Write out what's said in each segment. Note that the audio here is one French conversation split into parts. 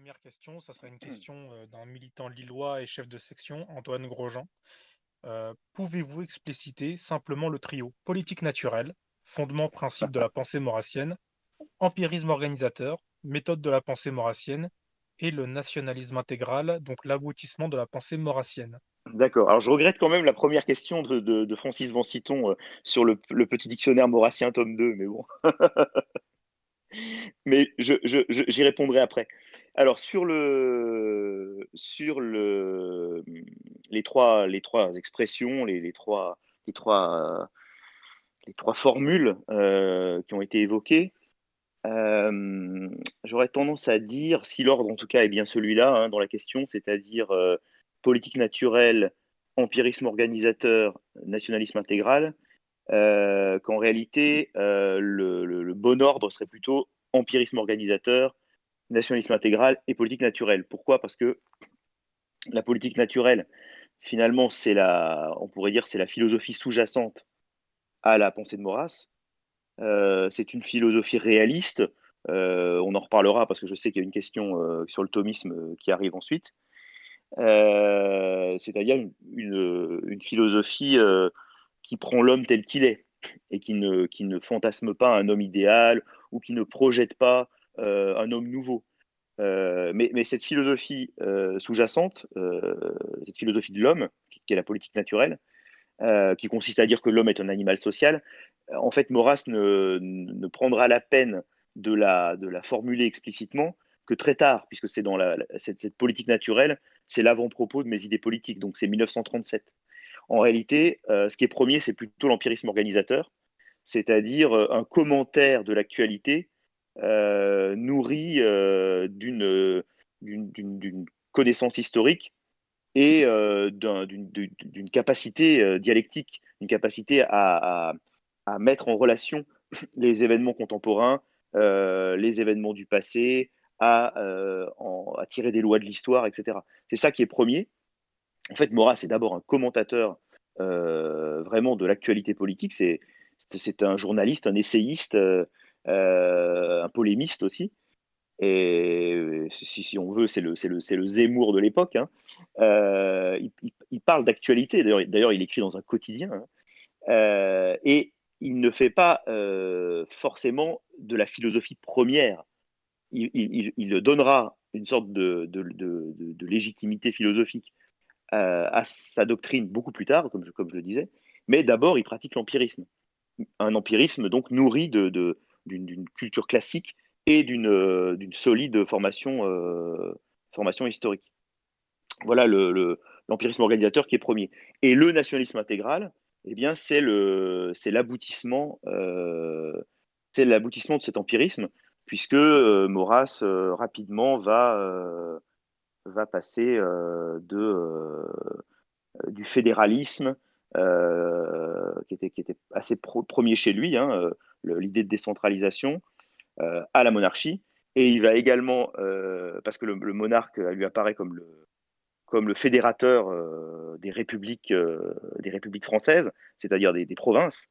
première question, ça sera une question euh, d'un militant lillois et chef de section, Antoine Grosjean. Euh, pouvez-vous expliciter simplement le trio politique naturelle, fondement principe de la pensée maurassienne, empirisme organisateur, méthode de la pensée maurassienne et le nationalisme intégral, donc l'aboutissement de la pensée maurassienne? D'accord. Alors, je regrette quand même la première question de, Francis Vanciton euh, sur le, petit dictionnaire maurassien tome 2, mais bon. mais j'y répondrai après. Alors, sur, le, sur le, les, trois, les trois expressions, les, trois, les, trois, les trois formules euh, qui ont été évoquées, euh, j'aurais tendance à dire, si l'ordre en tout cas est bien celui-là hein, dans la question, c'est-à-dire politique naturelle, empirisme organisateur, nationalisme intégral, euh, qu'en réalité, euh, le, bon ordre serait plutôt empirisme organisateur, nationalisme intégral et politique naturelle. Pourquoi? Parce que la politique naturelle, finalement, c'est la, on pourrait dire, c'est la philosophie sous-jacente à la pensée de Maurras. Euh, c'est une philosophie réaliste. on en reparlera parce que je sais qu'il y a une question sur le thomisme qui arrive ensuite. Euh, c'est-à-dire une, philosophie euh, qui prend l'homme tel qu'il est et qui ne, qui ne fantasme pas un homme idéal ou qui ne projette pas euh, un homme nouveau. mais, mais, cette philosophie sous-jacente, cette philosophie de l'homme, qui est la politique naturelle, qui consiste à dire que l'homme est un animal social, en fait, Maurras ne, ne prendra la peine de la, de la formuler explicitement que très tard, puisque c'est dans la, cette, politique naturelle, c'est l'avant-propos de mes idées politiques, donc c'est 1937. En réalité, euh, ce qui est premier, c'est plutôt l'empirisme organisateur, c'est-à-dire euh, un commentaire de l'actualité euh, nourri d'une connaissance historique et d'une capacité dialectique, une capacité à, mettre en relation les événements contemporains, les événements du passé, à, tirer des lois de l'histoire, etc. C'est ça qui est premier. En fait, Maurras c'est d'abord un commentateur euh, vraiment de l'actualité politique. C'est, un journaliste, un essayiste, euh, un polémiste aussi. Et si, on veut, c'est le, le, Zemmour de l'époque. Hein. il, parle d'actualité. D'ailleurs, il écrit dans un quotidien. Hein. et il ne fait pas forcément de la philosophie première il, donnera une sorte de, légitimité philosophique euh, à sa doctrine beaucoup plus tard, comme je, comme je le disais, mais d'abord il pratique l'empirisme. Un empirisme donc nourri d'une culture classique et d'une solide formation, euh, formation historique. Voilà l'empirisme organisateur qui est premier. Et le nationalisme intégral, eh bien, c'est l'aboutissement euh, de cet empirisme puisque euh, Maurras euh, rapidement va, euh, va passer de, du fédéralisme, qui, était, qui était assez premier chez lui, hein, l'idée de décentralisation, à la monarchie. Et il va également, parce que le, monarque lui apparaît comme le, comme le fédérateur des, républiques, des républiques françaises, c'est-à-dire des, provinces,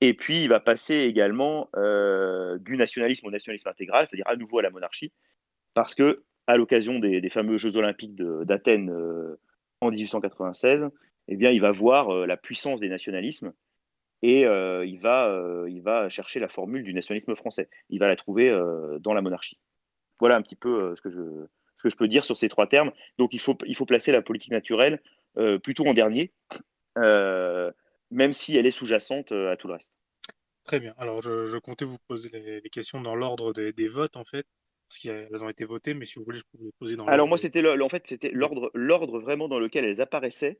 et puis, il va passer également euh, du nationalisme au nationalisme intégral, c'est-à-dire à nouveau à la monarchie, parce que à l'occasion des, fameux Jeux olympiques d'Athènes euh, en 1896, eh bien, il va voir euh, la puissance des nationalismes et il, va, il va chercher la formule du nationalisme français. Il va la trouver dans la monarchie. Voilà un petit peu ce, que je, ce que je peux dire sur ces trois termes. Donc, il faut, il faut placer la politique naturelle plutôt en dernier même si elle est sous-jacente euh, à tout le reste. Très bien. Alors, je, comptais vous poser les, questions dans l'ordre des, votes, en fait, parce qu'elles ont été votées, mais si vous voulez, je peux les poser dans Alors, moi, c'était en fait, c'était l'ordre, l'ordre vraiment dans lequel elles apparaissaient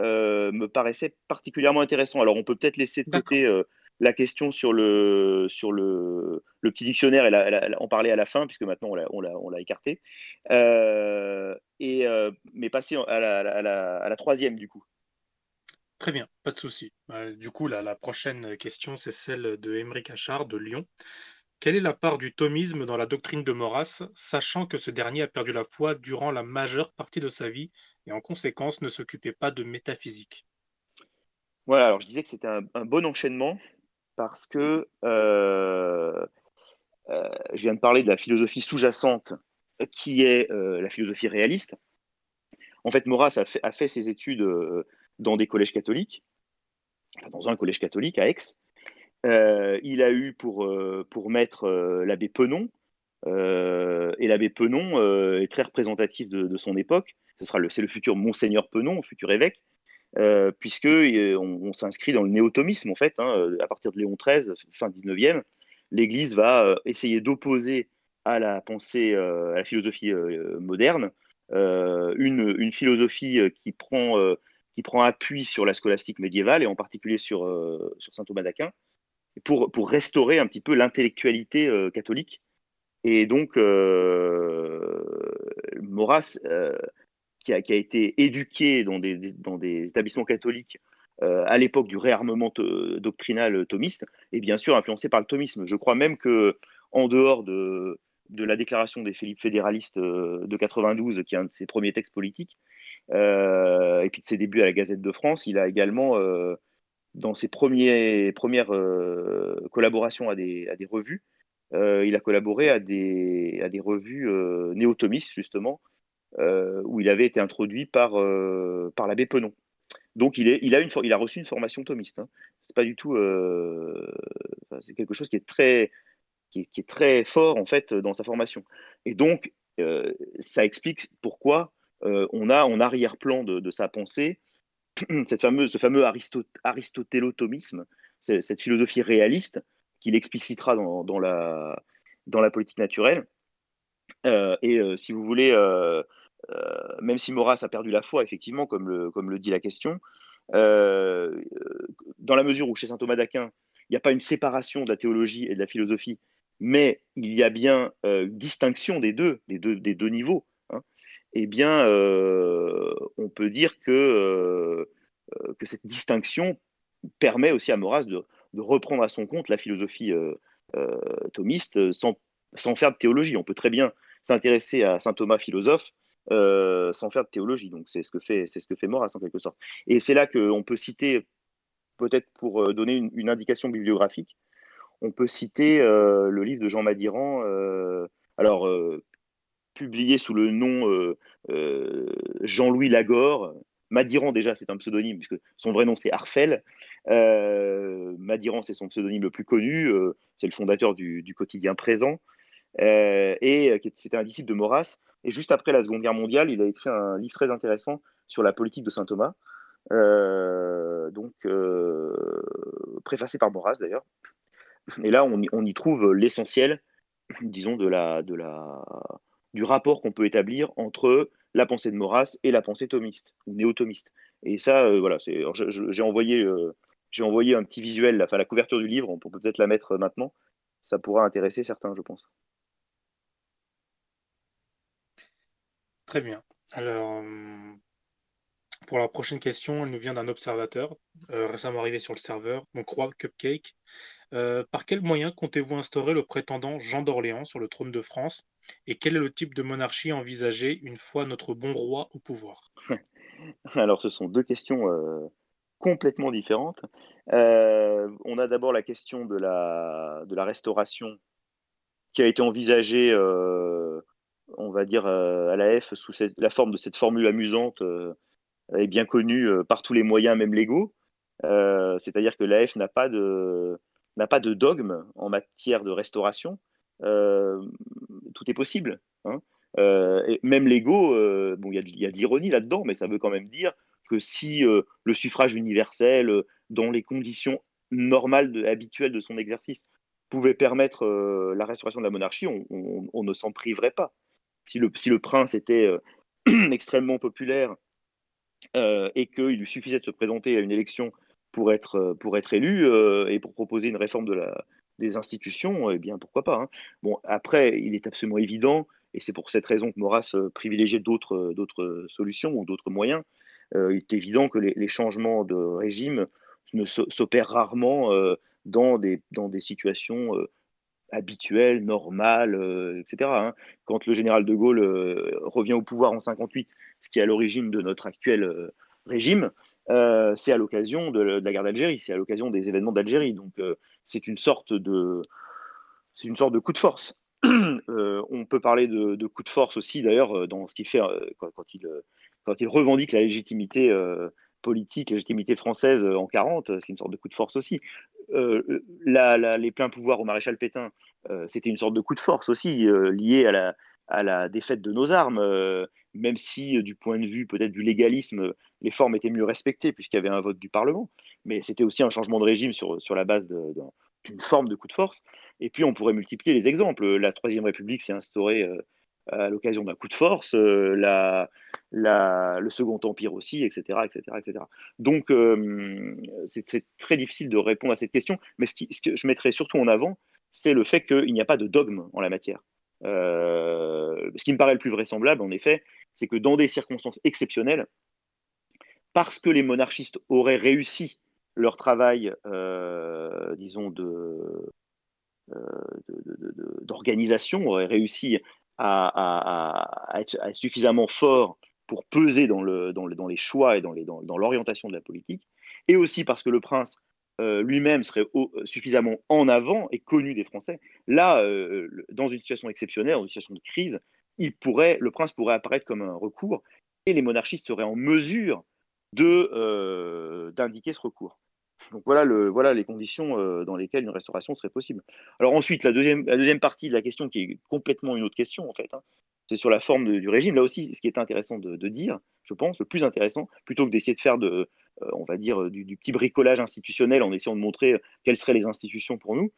euh, me paraissait particulièrement intéressant. Alors, on peut peut-être laisser de côté euh, la question sur le, sur le, le petit dictionnaire et en parler à la fin, puisque maintenant on l'a, on l'a, écarté. et, mais passer à la, à la troisième, du coup. Très bien, pas de souci. Du coup, la prochaine question, c'est celle de Émeric Achard de Lyon. Quelle est la part du thomisme dans la doctrine de Maurras, sachant que ce dernier a perdu la foi durant la majeure partie de sa vie et en conséquence ne s'occupait pas de métaphysique? Voilà, alors je disais que c'était un, bon enchaînement parce que euh, euh, je viens de parler de la philosophie sous-jacente qui est la philosophie réaliste. En fait, Maurras a fait, ses études dans des collèges catholiques, dans un collège catholique à Aix. Il a eu pour, pour maître l'abbé Penon, et l'abbé Penon est très représentatif de, son époque. Ce sera le, c'est le futur monseigneur Penon, futur évêque, euh, puisque on, s'inscrit dans le néotomisme en fait. Hein, à partir de Léon XIII, fin 19e, l'Église va essayer d'opposer à la pensée, à la philosophie moderne, une, une, philosophie qui prend, qui prend appui sur la scolastique médiévale et en particulier sur, sur saint Thomas d'Aquin, pour, restaurer un petit peu l'intellectualité catholique et donc, euh, Maurras, euh, qui, a, été éduqué dans des, établissements catholiques euh, à l'époque du réarmement doctrinal thomiste, est bien sûr influencé par le thomisme. Je crois même que, en dehors de, la déclaration des Philippe fédéralistes de 92, qui est un de ses premiers textes politiques, et puis de ses débuts à la Gazette de France, il a également, dans ses premières collaborations à des, revues, euh, il a collaboré à des, revues euh, néotomistes, justement, euh, où il avait été introduit par, par l'abbé Penon. Donc, il, a reçu une formation thomiste. Hein. C'est pas du tout. c'est quelque chose qui est, très fort, en fait, dans sa formation. Et donc, ça explique pourquoi on a en arrière-plan de, sa pensée cette fameuse, ce fameux aristotélotomisme, cette philosophie réaliste qu'il explicitera dans, la, dans la politique naturelle. Euh, et euh, si vous voulez, euh, même si Maurras a perdu la foi, effectivement, comme le, comme le dit la question, dans la mesure où chez saint Thomas d'Aquin, il n'y a pas une séparation de la théologie et de la philosophie, mais il y a bien une distinction des deux, des deux, des deux niveaux, eh bien, on peut dire que, que cette distinction permet aussi à Maurras de, reprendre à son compte la philosophie euh, euh, thomiste euh, sans, sans, faire de théologie. On peut très bien s'intéresser à saint Thomas philosophe sans faire de théologie. Donc c'est ce que fait c'est ce fait Maurras en quelque sorte. Et c'est là qu'on peut citer peut-être pour donner une, indication bibliographique, on peut citer le livre de Jean Madiran, alors publié sous le nom Jean-Louis Lagore. Madiran déjà c'est un pseudonyme puisque son vrai nom c'est Arfel euh, Madiran, c'est son pseudonyme le plus connu, euh, c'est le fondateur du, quotidien présent, euh, et c'était un disciple de Maurras. Et juste après la Seconde Guerre mondiale, il a écrit un livre très intéressant sur la politique de saint Thomas, donc préfacé par Maurras d'ailleurs. Et là, on, y trouve l'essentiel, disons, de la, de la, du rapport qu'on peut établir entre la pensée de Maurras et la pensée thomiste ou néo-thomiste. Et ça, voilà, j'ai envoyé j'ai envoyé un petit visuel, la, la couverture du livre, on peut peut-être la mettre maintenant. Ça pourra intéresser certains, je pense. Très bien. Alors, pour la prochaine question, elle nous vient d'un observateur euh, récemment arrivé sur le serveur, mon croix Cupcake. Euh, par quel moyen comptez-vous instaurer le prétendant Jean d'Orléans sur le trône de France Et quel est le type de monarchie envisagé une fois notre bon roi au pouvoir? Alors, ce sont deux questions euh, complètement différentes. Euh, on a d'abord la question de la, la restauration qui a été envisagée, on va dire, à la F sous la forme de cette formule amusante et bien connue par tous les moyens, même légaux. C'est-à-dire que l'AF n'a pas de n'a pas de dogme en matière de restauration. tout est possible. Hein. et même légaux, bon, il y a de l'ironie là-dedans, mais ça veut quand même dire que si euh, le suffrage universel, euh, dans les conditions normales, habituelles de son exercice, pouvait permettre euh, la restauration de la monarchie, on, ne s'en priverait pas. Si le, si le prince était extrêmement populaire et qu'il lui suffisait de se présenter à une élection pour être, pour être élu et pour proposer une réforme de la, des institutions, eh bien pourquoi pas. Hein. Bon, après, il est absolument évident, et c'est pour cette raison que Maurras privilégiait d'autres, solutions ou d'autres moyens, euh, il est évident que les, changements de régime ne s'opèrent rarement euh, dans, des, dans des situations euh, habituelles, normales, etc. Hein. Quand le général de Gaulle revient au pouvoir en 58, ce qui est à l'origine de notre actuel régime, c'est à l'occasion de, la guerre d'Algérie, c'est à l'occasion des événements d'Algérie. Donc c'est une sorte de c'est une sorte de coup de force. on peut parler de, coup de force aussi, d'ailleurs, dans ce qu'il fait quand, il, quand, il, revendique la légitimité politique, la légitimité française en 40, c'est une sorte de coup de force aussi. les pleins pouvoirs au maréchal Pétain, c'était une sorte de coup de force aussi, lié à la, à la défaite de nos armes, même si du point de vue peut-être du légalisme, les formes étaient mieux respectées puisqu'il y avait un vote du Parlement. Mais c'était aussi un changement de régime sur, sur la base d'une forme de coup de force. Et puis on pourrait multiplier les exemples. La Troisième République s'est instaurée à l'occasion d'un coup de force, la, le Second Empire aussi, etc. etc., etc. Donc c'est très difficile de répondre à cette question. Mais ce, ce que je mettrais surtout en avant, c'est le fait qu'il n'y a pas de dogme en la matière. Euh, ce qui me paraît le plus vraisemblable, en effet, c'est que dans des circonstances exceptionnelles, parce que les monarchistes auraient réussi leur travail, euh, disons, de, euh, d'organisation, auraient réussi à, être, suffisamment forts pour peser dans, le, dans, dans les choix et dans l'orientation de la politique, et aussi parce que le prince euh, lui-même serait suffisamment en avant et connu des Français, là, euh, dans une situation exceptionnelle, dans une situation de crise, il pourrait, le prince pourrait apparaître comme un recours et les monarchistes seraient en mesure euh, d'indiquer ce recours. Donc voilà, le, voilà les conditions dans lesquelles une restauration serait possible. Alors ensuite, la deuxième, partie de la question, qui est complètement une autre question en fait, hein, c'est sur la forme du régime. Là aussi, ce qui est intéressant de, de, dire, je pense, le plus intéressant, plutôt que d'essayer de faire de, euh, on va dire, euh, du, petit bricolage institutionnel en essayant de montrer euh, quelles seraient les institutions pour nous,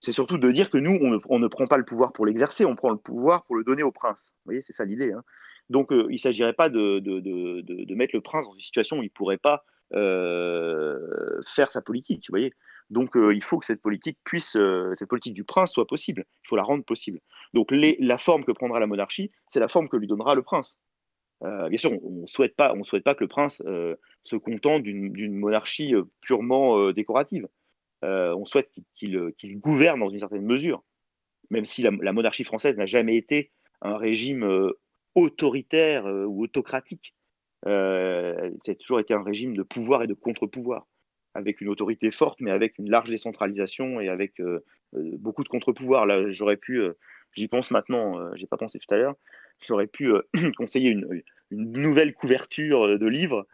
c'est surtout de dire que nous, on ne, prend pas le pouvoir pour l'exercer, on prend le pouvoir pour le donner au prince. Vous voyez, c'est ça l'idée. Hein. Donc, il ne s'agirait pas de, mettre le prince dans une situation où il ne pourrait pas faire sa politique. Voyez donc, il faut que cette politique puisse, cette politique du prince soit possible. Il faut la rendre possible. Donc, la forme que prendra la monarchie, c'est la forme que lui donnera le prince. Euh, bien sûr, on ne souhaite, pas, souhaite pas que le prince euh, se contente d'une monarchie euh, purement décorative. on souhaite qu'il gouverne dans une certaine mesure, même si la, monarchie française n'a jamais été un régime autoritaire ou autocratique. c'est toujours été un régime de pouvoir et de contre-pouvoir, avec une autorité forte, mais avec une large décentralisation et avec beaucoup de contre-pouvoirs. Là, j'aurais pu, j'y pense maintenant, j'ai pas pensé tout à l'heure, j'aurais pu euh, conseiller une, nouvelle couverture euh, de livre.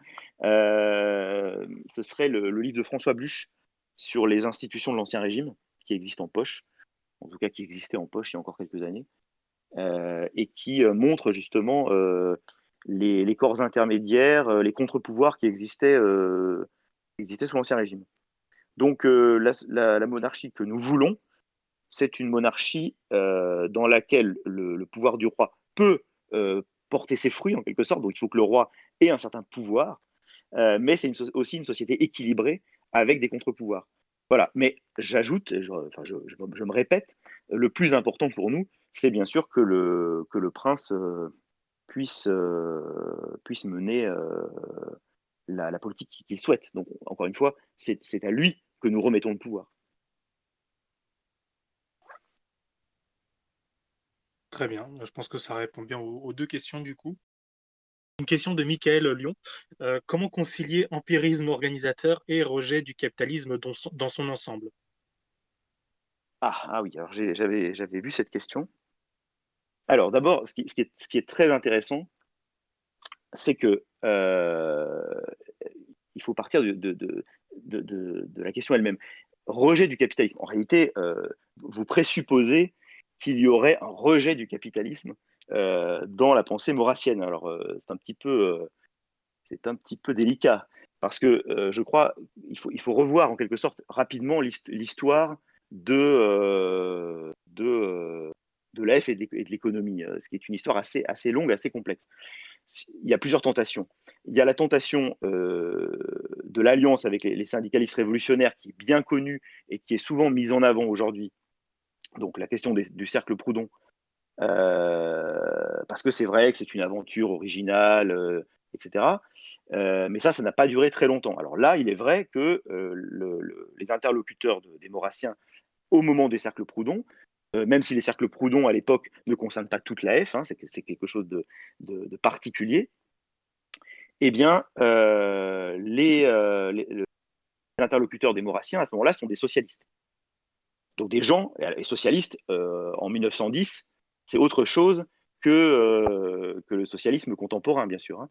Euh, ce serait le, livre de François Bluch sur les institutions de l'Ancien Régime, qui existe en poche, en tout cas qui existait en poche il y a encore quelques années, et qui montre justement les, corps intermédiaires, les contre-pouvoirs qui existaient, existaient sous l'Ancien Régime. Donc la, monarchie que nous voulons, c'est une monarchie dans laquelle le, pouvoir du roi peut euh, porter ses fruits en quelque sorte. Donc il faut que le roi ait un certain pouvoir, euh, mais c'est aussi une société équilibrée avec des contre-pouvoirs. Voilà. Mais j'ajoute, je, enfin, je, me répète, le plus important pour nous, c'est bien sûr que le, que le prince euh, puisse, puisse mener la, la, politique qu'il souhaite. Donc, encore une fois, c'est à lui que nous remettons le pouvoir. Très bien, je pense que ça répond bien aux, deux questions du coup. Une question de Michael Lyon. Euh, comment concilier empirisme organisateur et rejet du capitalisme dans son, ensemble? Ah, ah, oui, alors j'avais vu cette question. Alors d'abord, ce qui, est, très intéressant, c'est que euh, il faut partir de, la question elle-même. Rejet du capitalisme. En réalité, euh, vous présupposez qu'il y aurait un rejet du capitalisme euh, dans la pensée maurassienne. Alors, euh, c'est un petit peu, euh, un petit peu délicat parce que je crois il faut, il faut revoir en quelque sorte rapidement l'histoire de, de, de l'AF et de l'économie, ce qui est une histoire assez, assez longue, assez complexe. Il y a plusieurs tentations. Il y a la tentation de l'alliance avec les, syndicalistes révolutionnaires qui est bien connue et qui est souvent mise en avant aujourd'hui donc la question du cercle Proudhon, euh, parce que c'est vrai que c'est une aventure originale, euh, etc. Euh, mais ça, ça n'a pas duré très longtemps. Alors là, il est vrai que les interlocuteurs des Maurassiens, au moment des cercles Proudhon, même si les cercles Proudhon à l'époque ne concernent pas toute la F, hein, c'est quelque chose de, particulier, eh bien, les, les interlocuteurs des Maurassiens à ce moment-là sont des socialistes. Donc des gens, les socialistes, en 1910, c'est autre chose que, que le socialisme contemporain, bien sûr. Hein.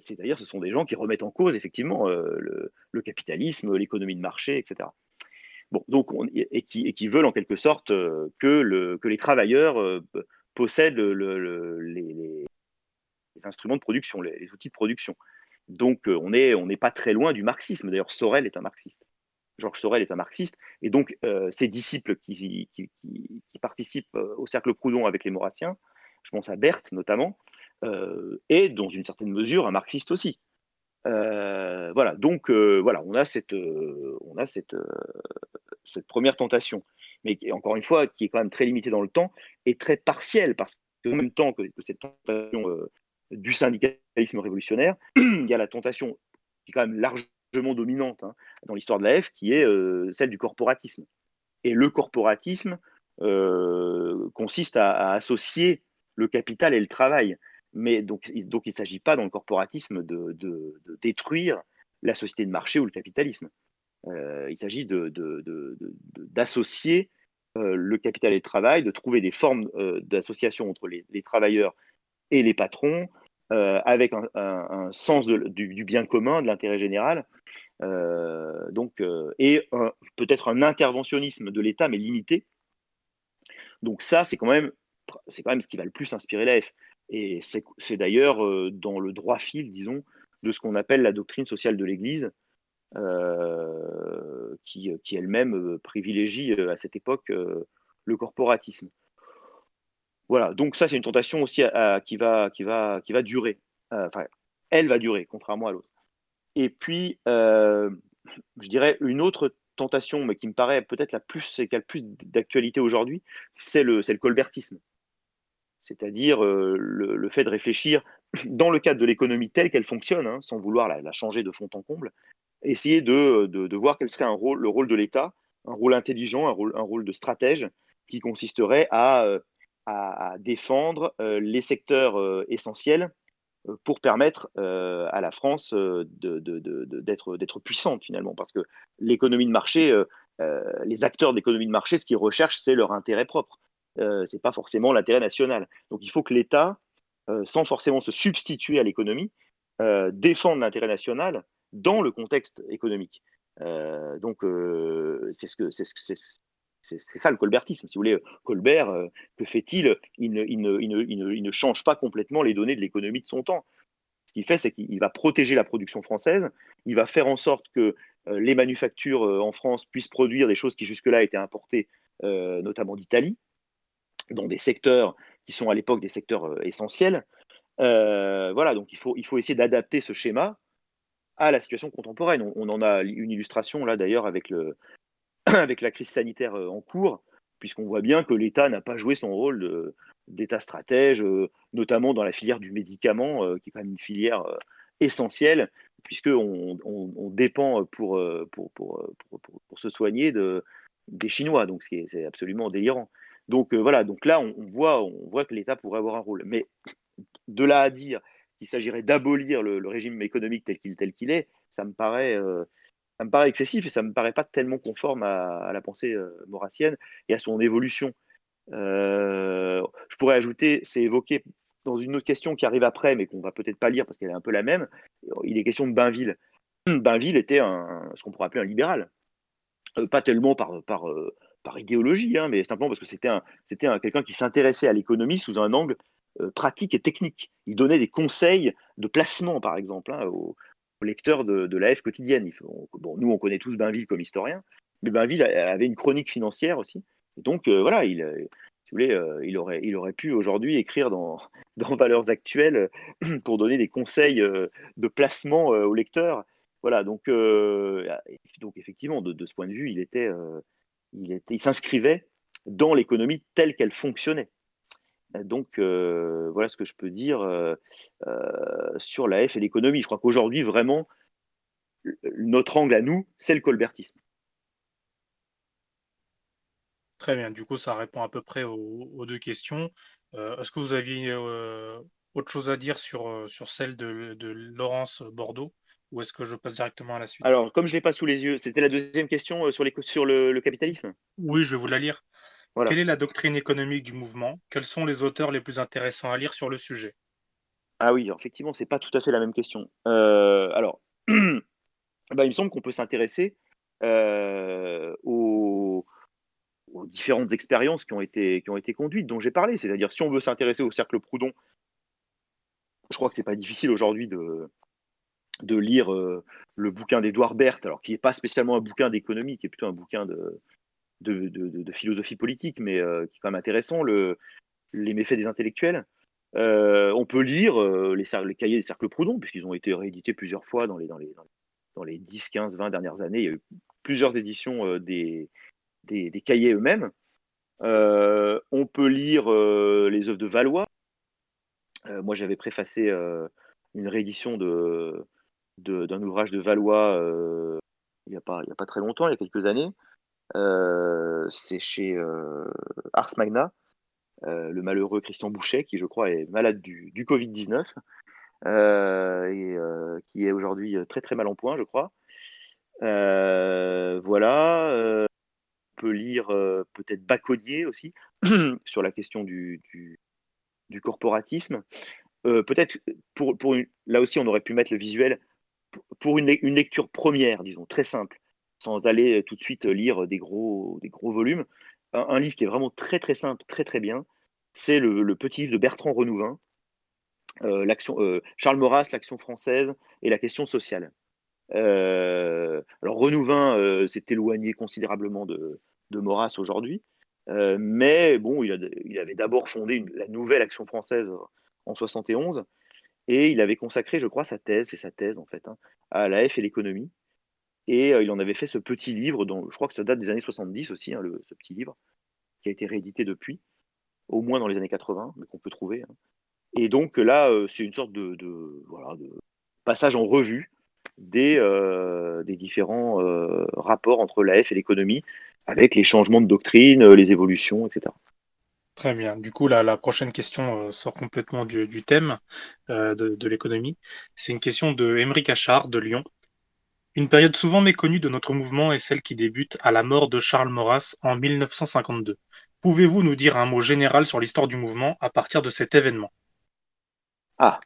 C'est-à-dire, ce sont des gens qui remettent en cause effectivement le, capitalisme, l'économie de marché, etc. Bon, donc, et, qui, veulent en quelque sorte que, le, que les travailleurs possèdent les, instruments de production, les, outils de production. Donc, on n'est pas très loin du marxisme. D'ailleurs, Sorel est un marxiste. Georges Sorel est un marxiste. Et donc, ses disciples qui, participent au cercle Proudhon avec les Maurassiens, je pense à Berthe notamment, euh, et dans une certaine mesure un marxiste aussi. Euh, voilà, donc euh, voilà, on a cette, on a cette, cette première tentation, mais encore une fois, qui est quand même très limitée dans le temps et très partielle, parce qu'en même temps que, cette tentation du syndicalisme révolutionnaire, il y a la tentation qui est quand même largement dominante hein, dans l'histoire de la F, qui est celle du corporatisme. Et le corporatisme consiste à, associer le capital et le travail. Mais donc, il ne s'agit pas dans le corporatisme de, détruire la société de marché ou le capitalisme. Euh, il s'agit d'associer euh, le capital et le travail, de trouver des formes euh, d'association entre les, travailleurs et les patrons, avec un, sens du, bien commun, de l'intérêt général, donc, et peut-être un interventionnisme de l'État, mais limité. Donc ça, c'est quand même quand même ce qui va le plus inspirer l'AF. Et c'est d'ailleurs euh, dans le droit fil, disons, de ce qu'on appelle la doctrine sociale de l'Église, euh, qui, qui elle-même euh, privilégie à cette époque le corporatisme. Voilà, donc ça c'est une tentation aussi qui, va, qui, va, qui va durer. enfin, elle va durer, contrairement à l'autre. Et puis, je dirais une autre tentation, mais qui me paraît peut-être la plus, qui a le plus d'actualité aujourd'hui, c'est le, le colbertisme c'est-à-dire euh, le, fait de réfléchir dans le cadre de l'économie telle qu'elle fonctionne, hein, sans vouloir la, changer de fond en comble, essayer de, voir quel serait un rôle, le rôle de l'État, un rôle intelligent, un rôle, de stratège qui consisterait à, euh, défendre euh, les secteurs essentiels pour permettre à la France d'être puissante finalement, parce que l'économie de marché, les acteurs de l'économie de marché, ce qu'ils recherchent, c'est leur intérêt propre euh, ce n'est pas forcément l'intérêt national. Donc il faut que l'État, euh, sans forcément se substituer à l'économie, euh, défende l'intérêt national dans le contexte économique. donc c'est ce que c'est c'est ça le colbertisme. Si vous voulez, Colbert, que fait-il? Il ne, change pas complètement les données de l'économie de son temps. Ce qu'il fait, c'est qu'il va protéger la production française, il va faire en sorte que les manufactures en France puissent produire des choses qui jusque-là étaient importées, notamment d'Italie dans des secteurs qui sont à l'époque des secteurs euh, essentiels. Euh, voilà, donc il faut, il faut essayer d'adapter ce schéma à la situation contemporaine. On, en a une illustration là d'ailleurs avec, le, avec la crise sanitaire euh, en cours, puisqu'on voit bien que l'État n'a pas joué son rôle d'État stratège, notamment dans la filière du médicament, qui est quand même une filière essentielle, puisqu'on on, dépend pour, pour, pour, pour, se soigner de, des Chinois, donc c'est absolument délirant. Donc euh, voilà, donc là, on, voit, on voit que l'État pourrait avoir un rôle. Mais de là à dire qu'il s'agirait d'abolir le, régime économique tel qu'il tel est, ça me paraît euh, ça me paraît excessif et ça me paraît pas tellement conforme à, la pensée euh, maurassienne et à son évolution. je pourrais ajouter, c'est évoqué dans une autre question qui arrive après, mais qu'on va peut-être pas lire parce qu'elle est un peu la même. Il est question de Bainville. Bainville était ce qu'on pourrait appeler un libéral, pas tellement par, par idéologie, hein, mais simplement parce que c'était un, quelqu'un qui s'intéressait à l'économie sous un angle euh, pratique et technique. Il donnait des conseils de placement, par exemple, hein, lecteurs de, de, la F quotidienne. nous, on connaît tous Bainville comme historien, mais Bainville avait une chronique financière aussi. donc, euh, voilà, il, euh, voulez, il, aurait, il aurait pu aujourd'hui écrire dans, Valeurs Actuelles pour donner des conseils de placement aux lecteurs. Voilà, donc, effectivement, de, ce point de vue, il il, s'inscrivait dans l'économie telle qu'elle fonctionnait. Donc euh, voilà ce que je peux dire euh, euh, sur la F et l'économie. Je crois qu'aujourd'hui, vraiment, notre angle à nous, c'est le colbertisme. Très bien, du coup, ça répond à peu près aux, deux questions. Est-ce que vous aviez autre chose à dire sur, sur celle de, de Laurence Bordeaux ou est-ce que je passe directement à la suite? Alors, comme je ne l'ai pas sous les yeux, c'était la deuxième question sur, les, sur le, capitalisme? Oui, je vais vous la lire. Quelle est la doctrine économique du mouvement? Quels sont les auteurs les plus intéressants à lire sur le sujet? Ah oui, effectivement, ce n'est pas tout à fait la même question. alors, bah, il me semble qu'on peut s'intéresser aux, aux différentes expériences qui ont été, qui ont été conduites, dont j'ai parlé. C'est-à-dire, si on veut s'intéresser au cercle Proudhon, je crois que c'est pas difficile aujourd'hui de, de lire euh, le bouquin d'Edouard Berthe, alors qui n'est pas spécialement un bouquin d'économie, qui est plutôt un bouquin de, de, philosophie politique, mais euh, qui est quand même intéressant, le, les méfaits des intellectuels. Euh, on peut lire les, les, cahiers des cercles Proudhon, puisqu'ils ont été réédités plusieurs fois dans les, dans les, dans les 10, 15, 20 dernières années. Il y a eu plusieurs éditions des, des, cahiers eux-mêmes. Euh, on peut lire euh, les œuvres de Valois. Euh, moi, j'avais préfacé une réédition d'un ouvrage de Valois il n'y a, a pas très longtemps, il y a quelques années. C'est chez Ars Magna, le malheureux Christian Boucher, qui je crois est malade du, du Covid-19 et qui est aujourd'hui très très mal en point, je crois. voilà peut lire peut-être Baconnier aussi sur la question du, corporatisme. peut-être pour, là aussi on aurait pu mettre le visuel pour une, lecture première, disons, très simple, sans aller tout de suite lire des gros, des gros volumes. Un, livre qui est vraiment très très simple, très très bien, c'est le, petit livre de Bertrand Renouvin, Charles Maurras, l'action française et la question sociale. Euh, alors Renouvin s'est éloigné considérablement de, de Maurras aujourd'hui, euh, mais bon, il, avait d'abord fondé la nouvelle Action française en 71, et il avait consacré, je crois, sa thèse, c'est sa thèse en fait, hein, à la F et l'économie. Et euh, il en avait fait ce petit livre, dont je crois que ça date des années 70 aussi, hein, ce petit livre, qui a été réédité depuis, au moins dans les années 80, mais qu'on peut trouver. Hein. Et donc là, c'est une sorte de, passage en revue des, euh, différents euh, rapports entre l'AF et l'économie, avec les changements de doctrine, euh, les évolutions, etc. Très bien. Du coup, la, prochaine question sort complètement du, thème de, de l'économie. C'est une question de Émeric Achard de Lyon. Une période souvent méconnue de notre mouvement est celle qui débute à la mort de Charles Maurras en 1952. Pouvez-vous nous dire un mot général sur l'histoire du mouvement à partir de cet événement? Ah,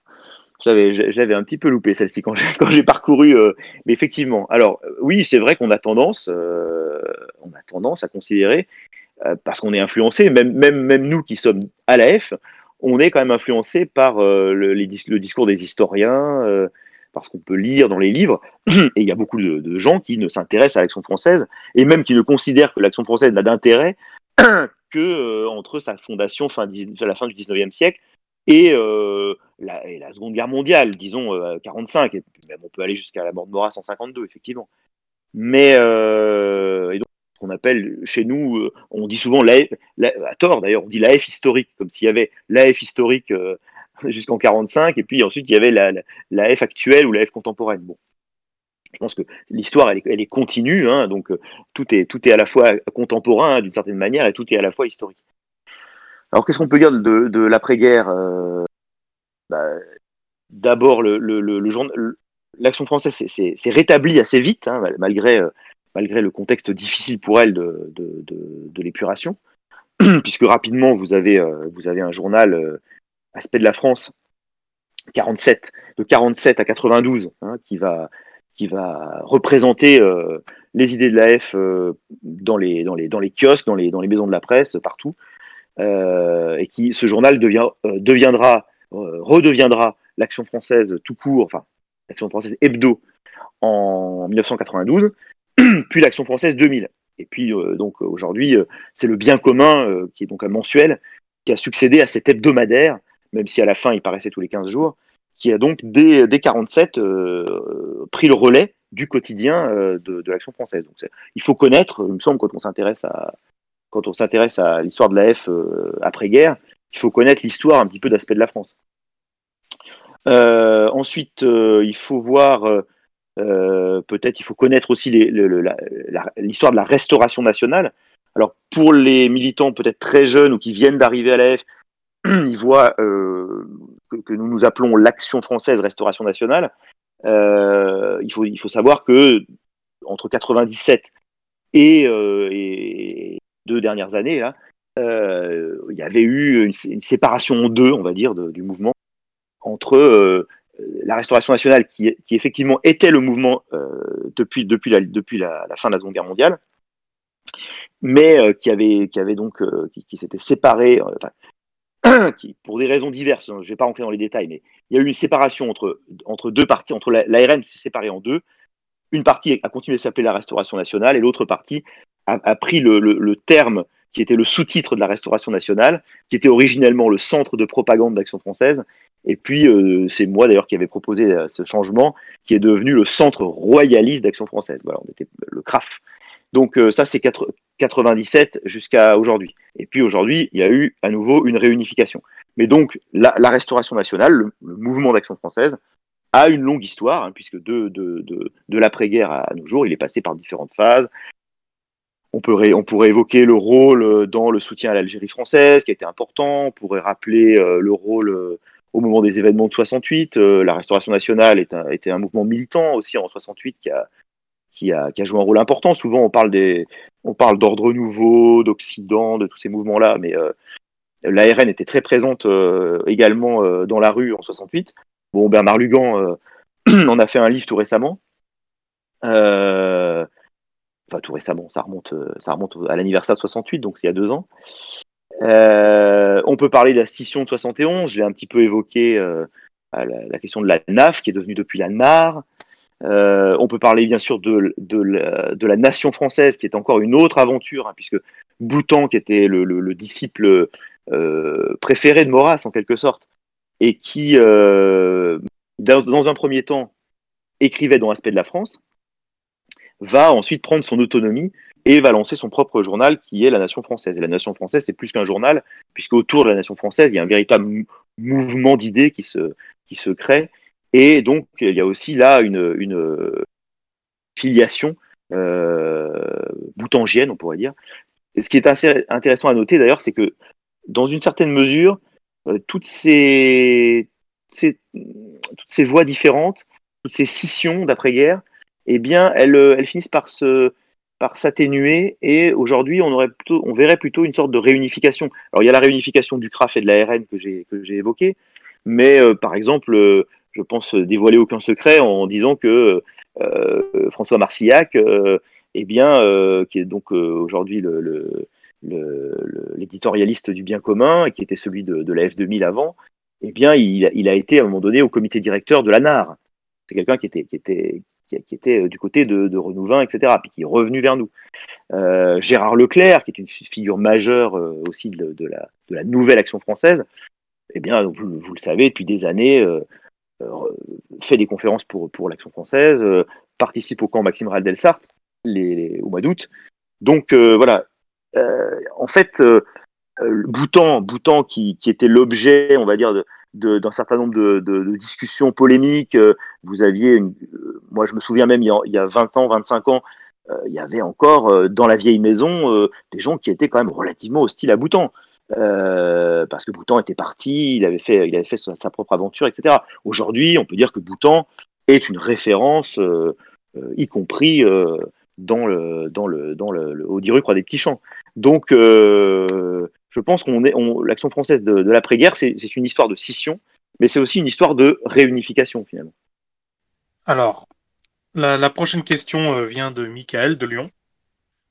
j'avais un petit peu loupé celle-ci quand j'ai parcouru. Euh, mais effectivement, alors euh, oui, c'est vrai qu'on a tendance, euh, a tendance à considérer, parce qu'on est influencé, même, même, nous qui sommes à la F, on est quand même influencé par le, discours des historiens, parce qu'on peut lire dans les livres, et il y a beaucoup de, gens qui ne s'intéressent à l'action française, et même qui ne considèrent que l'action française n'a d'intérêt que entre sa fondation fin, à la fin du 19e siècle et, euh, la, la, Seconde Guerre mondiale, disons 45, euh, et même on peut aller jusqu'à la mort de Maurras en 52, effectivement. Mais euh, et donc, ce qu'on appelle chez nous, on dit souvent la, à tort d'ailleurs, on dit la F historique, comme s'il y avait la F historique jusqu'en 45, et puis ensuite il y avait la, la, F actuelle ou la F contemporaine. Bon, je pense que l'histoire, elle, elle, est continue, hein, donc tout, est, tout est à la fois contemporain hein, d'une certaine manière et tout est à la fois historique. Alors, qu'est-ce qu'on peut dire de, de l'après-guerre euh, bah, D'abord, le, le, le, l'action française s'est rétablie assez vite, hein, malgré, euh, malgré le contexte difficile pour elle de, de, de l'épuration, puisque rapidement, vous avez, euh, vous avez un journal, Aspect de la France, 47, de 47 à 92, hein, qui, va, qui va représenter les idées de la F dans, les, dans, les, dans les kiosques, dans les, dans les maisons de la presse, partout. Euh, et qui ce journal devient, euh, deviendra, euh, redeviendra l'action française tout court, enfin l'action française hebdo en 1992, puis l'action française 2000. Et puis donc aujourd'hui, c'est le bien commun qui est donc un mensuel qui a succédé à cet hebdomadaire, même si à la fin il paraissait tous les 15 jours, qui a donc dès, dès 47 pris le relais du quotidien de, de l'action française. Il faut connaître, il me semble, quand on s'intéresse à, quand on s'intéresse à l'histoire de la F euh, après-guerre, il faut connaître l'histoire un petit peu d'aspect de la France. Euh, ensuite, euh, il faut voir, peut-être, il faut connaître aussi l'histoire de la restauration nationale. Alors, pour les militants peut-être très jeunes ou qui viennent d'arriver à la F, ils voient que, nous nous appelons l'action française restauration nationale. il, faut, il faut savoir que entre 97 et, et deux dernières années, là, il y avait eu une, séparation en deux, on va dire, du mouvement entre la Restauration nationale, qui, qui, effectivement était le mouvement depuis, depuis, la, depuis la, fin de la Seconde Guerre mondiale, mais qui avait, qui avait donc qui, s'était séparé, pour des raisons diverses, hein, je ne vais pas rentrer dans les détails, mais il y a eu une séparation entre, entre deux parties, entre l'ARN s'est séparée en deux. Une partie a continué de s'appeler la Restauration nationale et l'autre partie a, pris le, terme qui était le sous-titre de la Restauration nationale, qui était originellement le centre de propagande d'Action française. Et puis, euh, c'est moi d'ailleurs qui avais proposé euh, ce changement, qui est devenu le centre royaliste d'Action française. Voilà, on était le CRAF. Donc euh, ça, c'est 97 jusqu'à aujourd'hui. Et puis aujourd'hui, il y a eu à nouveau une réunification. Mais donc, la, Restauration nationale, le, mouvement d'Action française, a une longue histoire, hein, puisque de, de, de, de l'après-guerre à nos jours, il est passé par différentes phases. On, pourrait, on pourrait évoquer le rôle euh, dans le soutien à l'Algérie française, qui était important. On pourrait rappeler euh, le rôle euh, au moment des événements de 68. la Restauration nationale était un mouvement militant aussi en 68 qui a, qui a, joué un rôle important. Souvent, on parle des, on parle d'ordre nouveau, d'Occident, de tous ces mouvements-là, mais euh, l'ARN était très présente également dans la rue en 68. Bon, Bernard Lugan en a fait un livre tout récemment. Euh, enfin tout récemment, ça remonte, euh, ça remonte à l'anniversaire de 68, donc il y a deux ans. Euh, on peut parler de la scission de 71, j'ai un petit peu évoqué euh, la, question de la NAF qui est devenue depuis la NAR. On peut parler bien sûr de, la, nation française qui est encore une autre aventure, hein, puisque Boutan, qui était le, disciple préféré de Maurras en quelque sorte, et qui, dans, dans, un premier temps, écrivait dans l'aspect de la France, va ensuite prendre son autonomie et va lancer son propre journal qui est La Nation française. Et La Nation française, c'est plus qu'un journal, puisque autour de La Nation française, il y a un véritable mouvement d'idées qui se crée. Et donc, il y a aussi là une, filiation euh, boutangienne, on pourrait dire. Ce qui est assez intéressant à noter d'ailleurs, c'est que dans une certaine mesure, euh, toutes, ces, voies différentes, toutes ces scissions d'après-guerre, eh bien, elles, euh, finissent par s'atténuer et aujourd'hui on verrait plutôt une sorte de réunification. Alors il y a la réunification du CRAF et de que j'ai que j'ai évoqué, mais euh, par exemple je pense dévoiler aucun secret en disant que François Marcillac, eh bien, qui est donc aujourd'hui l'éditorialiste du bien commun qui était celui de, de la F2000 avant, eh bien, il, a été à un moment donné au comité directeur de l'ANAR. C'est quelqu'un qui était, euh, du côté de, Renouvin, etc., puis qui est revenu vers nous. Euh, Gérard Leclerc, qui est une figure majeure euh, aussi de, la, la, nouvelle action française, eh bien, vous le savez, depuis des années, fait des conférences pour, pour l'action française, participe au camp Maxime Raldel-Sartre les, au mois d'août. Donc voilà, en fait, Boutan, Boutan qui, qui était l'objet, on va dire, de, d'un certain nombre de, de, de, discussions polémiques. Euh, vous aviez, euh, moi je me souviens même il y a, il y a 20 ans, 25 ans, euh, il y avait encore dans la vieille maison des gens qui étaient quand même relativement hostiles à Boutan. parce que Boutan était parti, il avait fait, sa, propre aventure, etc. Aujourd'hui, on peut dire que Boutan est une référence, y compris dans le, Haut-Diru Croix des Petits Champs. Donc, euh, je pense qu'on est, l'action française de, l'après-guerre, c'est une histoire de scission, mais c'est aussi une histoire de réunification finalement. Alors, la, prochaine question euh, vient de Michael de Lyon.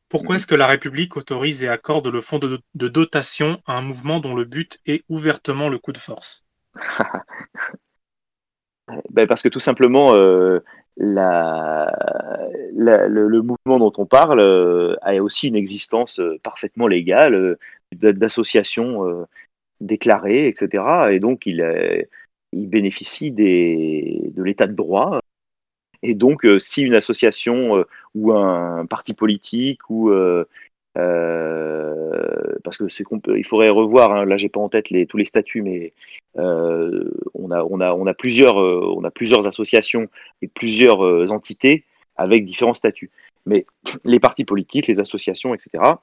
Pourquoi est-ce que la République autorise et accorde le fonds de, dotation à un mouvement dont le but est ouvertement le coup de force? Ben Parce que tout simplement, euh, le, mouvement dont on parle euh, a aussi une existence parfaitement légale d'associations euh, déclarées, etc. Et donc, il, bénéficie de l'état de droit. Et donc, euh, si une association euh, ou un parti politique ou parce que c'est qu'on il faudrait revoir. Hein, là, j'ai pas en tête tous les statuts, mais on a on a on a plusieurs on a plusieurs associations et plusieurs entités avec différents statuts. Mais les partis politiques, les associations, etc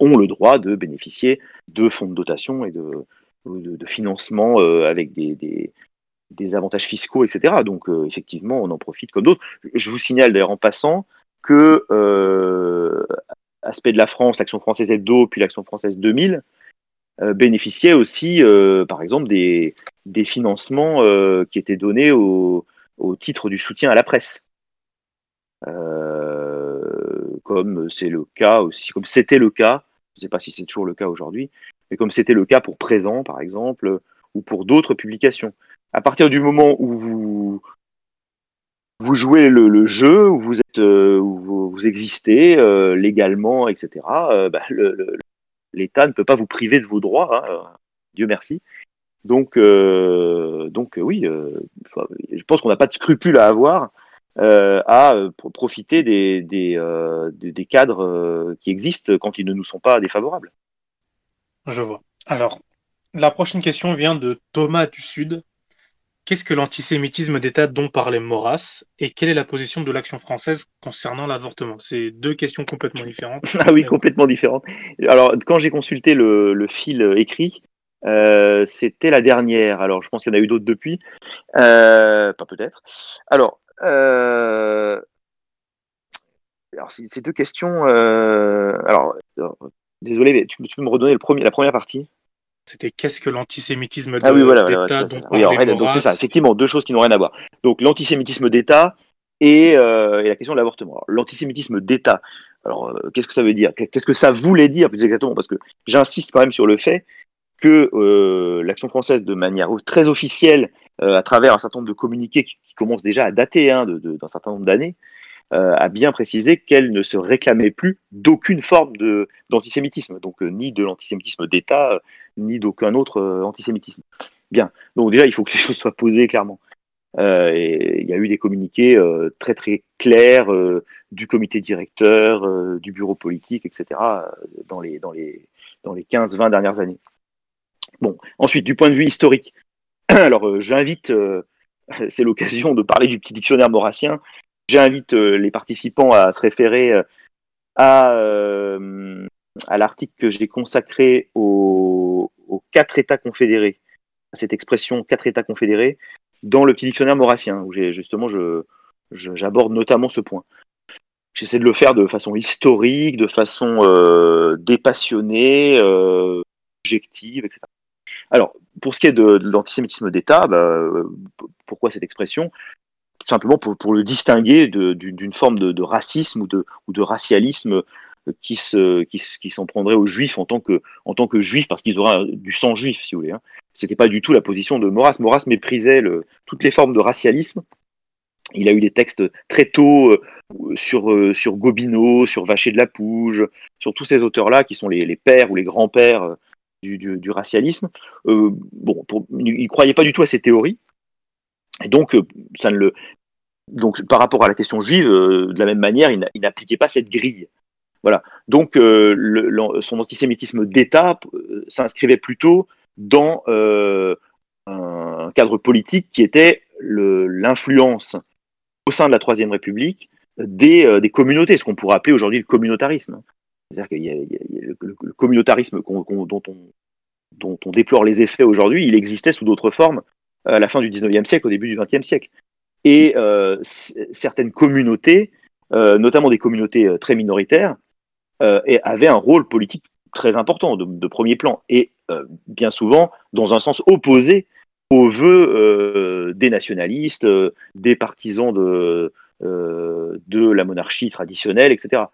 ont le droit de bénéficier de fonds de dotation et de, financement euh, avec des avantages fiscaux, etc. Donc, effectivement, on en profite comme d'autres. Je vous signale d'ailleurs en passant que aspect de la France, l'action française d'eau, puis l'action française 2000, euh, bénéficiaient aussi, euh, par exemple, des, des financements euh, qui étaient donnés au, au, titre du soutien à la presse. comme c'est le cas aussi, comme c'était le cas, je ne sais pas si c'est toujours le cas aujourd'hui, mais comme c'était le cas pour Présent, par exemple, ou pour d'autres publications. À partir du moment où vous, vous jouez le, jeu, où vous êtes, où vous, existez légalement, etc. Bah, le, l'État ne peut pas vous priver de vos droits, hein, euh, Dieu merci. Donc, euh, donc euh, oui, je pense qu'on n'a pas de scrupule à avoir à profiter des, des, cadres qui existent quand ils ne nous sont pas défavorables. Je vois. Alors, la prochaine question vient de Thomas du Sud. Qu'est-ce que l'antisémitisme d'État dont parlait Maurras et quelle est la position de l'action française concernant l'avortement? C'est deux questions complètement différentes. ah oui, complètement différentes. Alors, quand j'ai consulté le, fil écrit, euh, c'était la dernière. Alors, je pense qu'il y en a eu d'autres depuis. Euh, pas peut-être. Alors, euh, alors ces deux questions. alors, désolé, mais tu, peux me redonner le premier, la première partie? C'était qu'est-ce que l'antisémitisme d'État Ah oui, voilà, donc c'est ça, effectivement, deux choses qui n'ont rien à voir. Donc l'antisémitisme d'État et, euh, la question de l'avortement. L'antisémitisme d'État, alors euh, qu'est-ce que ça veut dire? Qu'est-ce que ça voulait dire plus exactement? Parce que j'insiste quand même sur le fait que euh, l'action française, de manière très officielle, à travers un certain nombre de communiqués qui, commencent déjà à dater hein, d'un certain nombre d'années, a bien précisé qu'elle ne se réclamait plus d'aucune forme d'antisémitisme, donc ni de l'antisémitisme d'État, ni d'aucun autre antisémitisme. Bien, donc déjà, il faut que les choses soient posées clairement. il y a eu des communiqués très très clairs du comité directeur, du bureau politique, etc., dans les, dans les, dans les 15-20 dernières années. Bon, ensuite, du point de vue historique, alors j'invite, c'est l'occasion de parler du petit dictionnaire maurassien, J'invite euh, les participants à se référer euh, à, euh, l'article que j'ai consacré aux, quatre États confédérés, à cette expression quatre États confédérés, dans le petit dictionnaire maurassien, où justement je, j'aborde notamment ce point. J'essaie de le faire de façon historique, de façon dépassionnée, objective, etc. Alors, pour ce qui est de, l'antisémitisme d'État, bah, pourquoi cette expression? Simplement pour, le distinguer d'une forme de, racisme ou de, ou de racialisme qui s'en qui, qui prendrait aux juifs en tant que, en tant que juifs parce qu'ils auraient du sang juif, si vous voulez. Hein. C'était pas du tout la position de Maurras. Maurras méprisait toutes les formes de racialisme. Il a eu des textes très tôt euh, sur, euh, sur Gobineau, sur Vacher de la Pouge, sur tous ces auteurs-là qui sont les, pères ou les grands-pères euh, du, racialisme. bon, il ne croyait pas du tout à ces théories. Et donc, ça ne le, donc, par rapport à la question juive, de la même manière, il n'appliquait pas cette grille. Voilà. Donc, euh, son antisémitisme d'État euh, s'inscrivait plutôt dans un cadre politique qui était l'influence au sein de la Troisième République des, communautés, ce qu'on pourrait appeler aujourd'hui le communautarisme. C'est-à-dire le, communautarisme dont, on, déplore les effets aujourd'hui, il existait sous d'autres formes à la fin du 19e siècle, au début du 20e siècle et euh, certaines communautés, euh, notamment des communautés euh, très minoritaires, avaient un rôle politique très important, de, premier plan, et bien souvent dans un sens opposé aux vœux des nationalistes, des partisans de, de la monarchie traditionnelle, etc.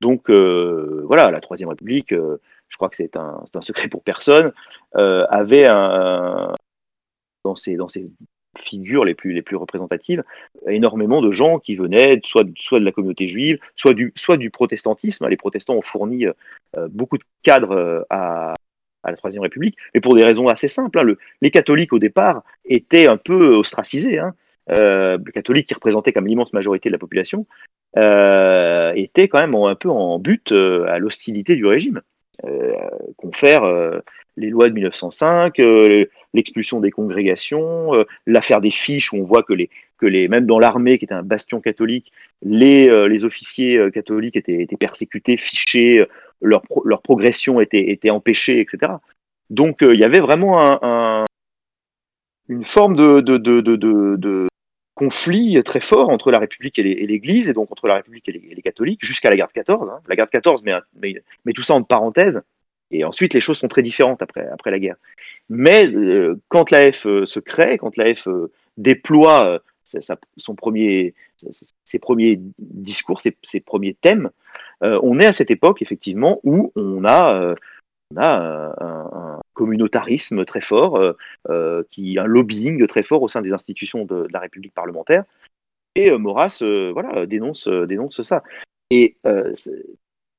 Donc voilà, la Troisième République, je crois que c'est un, un, secret pour personne, avait un, dans ses, dans ses figures les plus, les plus représentatives, énormément de gens qui venaient soit, soit de la communauté juive, soit du, soit du protestantisme. Les protestants ont fourni euh, beaucoup de cadres euh, à, à, la Troisième République, mais pour des raisons assez simples. Hein. les catholiques, au départ, étaient un peu ostracisés. Hein. Euh, les catholiques, qui représentaient comme l'immense majorité de la population, étaient quand même un peu en but à l'hostilité du régime. confère les lois de 1905, euh, l'expulsion des congrégations, euh, l'affaire des fiches où on voit que les, que les même dans l'armée qui était un bastion catholique, les, euh, les officiers catholiques étaient, étaient, persécutés, fichés, leur, leur progression était, était empêchée, etc. Donc il y avait vraiment un, une forme de, de, de, de, conflit très fort entre la République et l'Église, et donc entre la République et les, catholiques, jusqu'à la guerre de 14. Hein. La guerre de 14 mais mais tout ça en parenthèse, et ensuite les choses sont très différentes après, après la guerre. Mais euh, quand l'AF euh, se crée, quand l'AF euh, déploie premier, ses premiers discours, ses, premiers thèmes, on est à cette époque effectivement où on a, un, communautarisme très fort, qui, un lobbying très fort au sein des institutions de, la République parlementaire. Et Maurras voilà, dénonce, ça. Et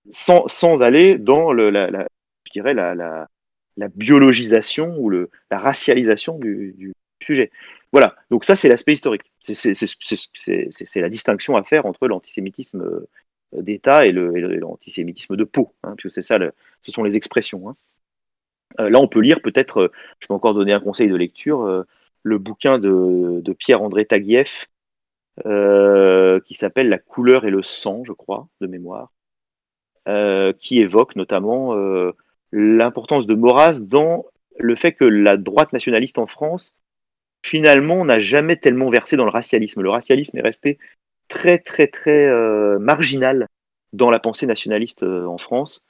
sans, aller dans la, dirais, la, la, biologisation ou le, la racialisation du, sujet. Voilà, donc ça c'est l'aspect historique. C'est la distinction à faire entre l'antisémitisme euh, d'État et l'antisémitisme de peau, hein, puisque ça, ce sont les expressions. Hein. Euh, là, on peut lire peut-être, euh, je peux encore donner un conseil de lecture, le bouquin de, de Pierre-André Taguieff, qui s'appelle La couleur et le sang, je crois, de mémoire, qui évoque notamment l'importance de Maurras dans le fait que la droite nationaliste en France, finalement, n'a jamais tellement versé dans le racialisme. Le racialisme est resté très, très, très euh, marginal dans la pensée nationaliste euh, en France,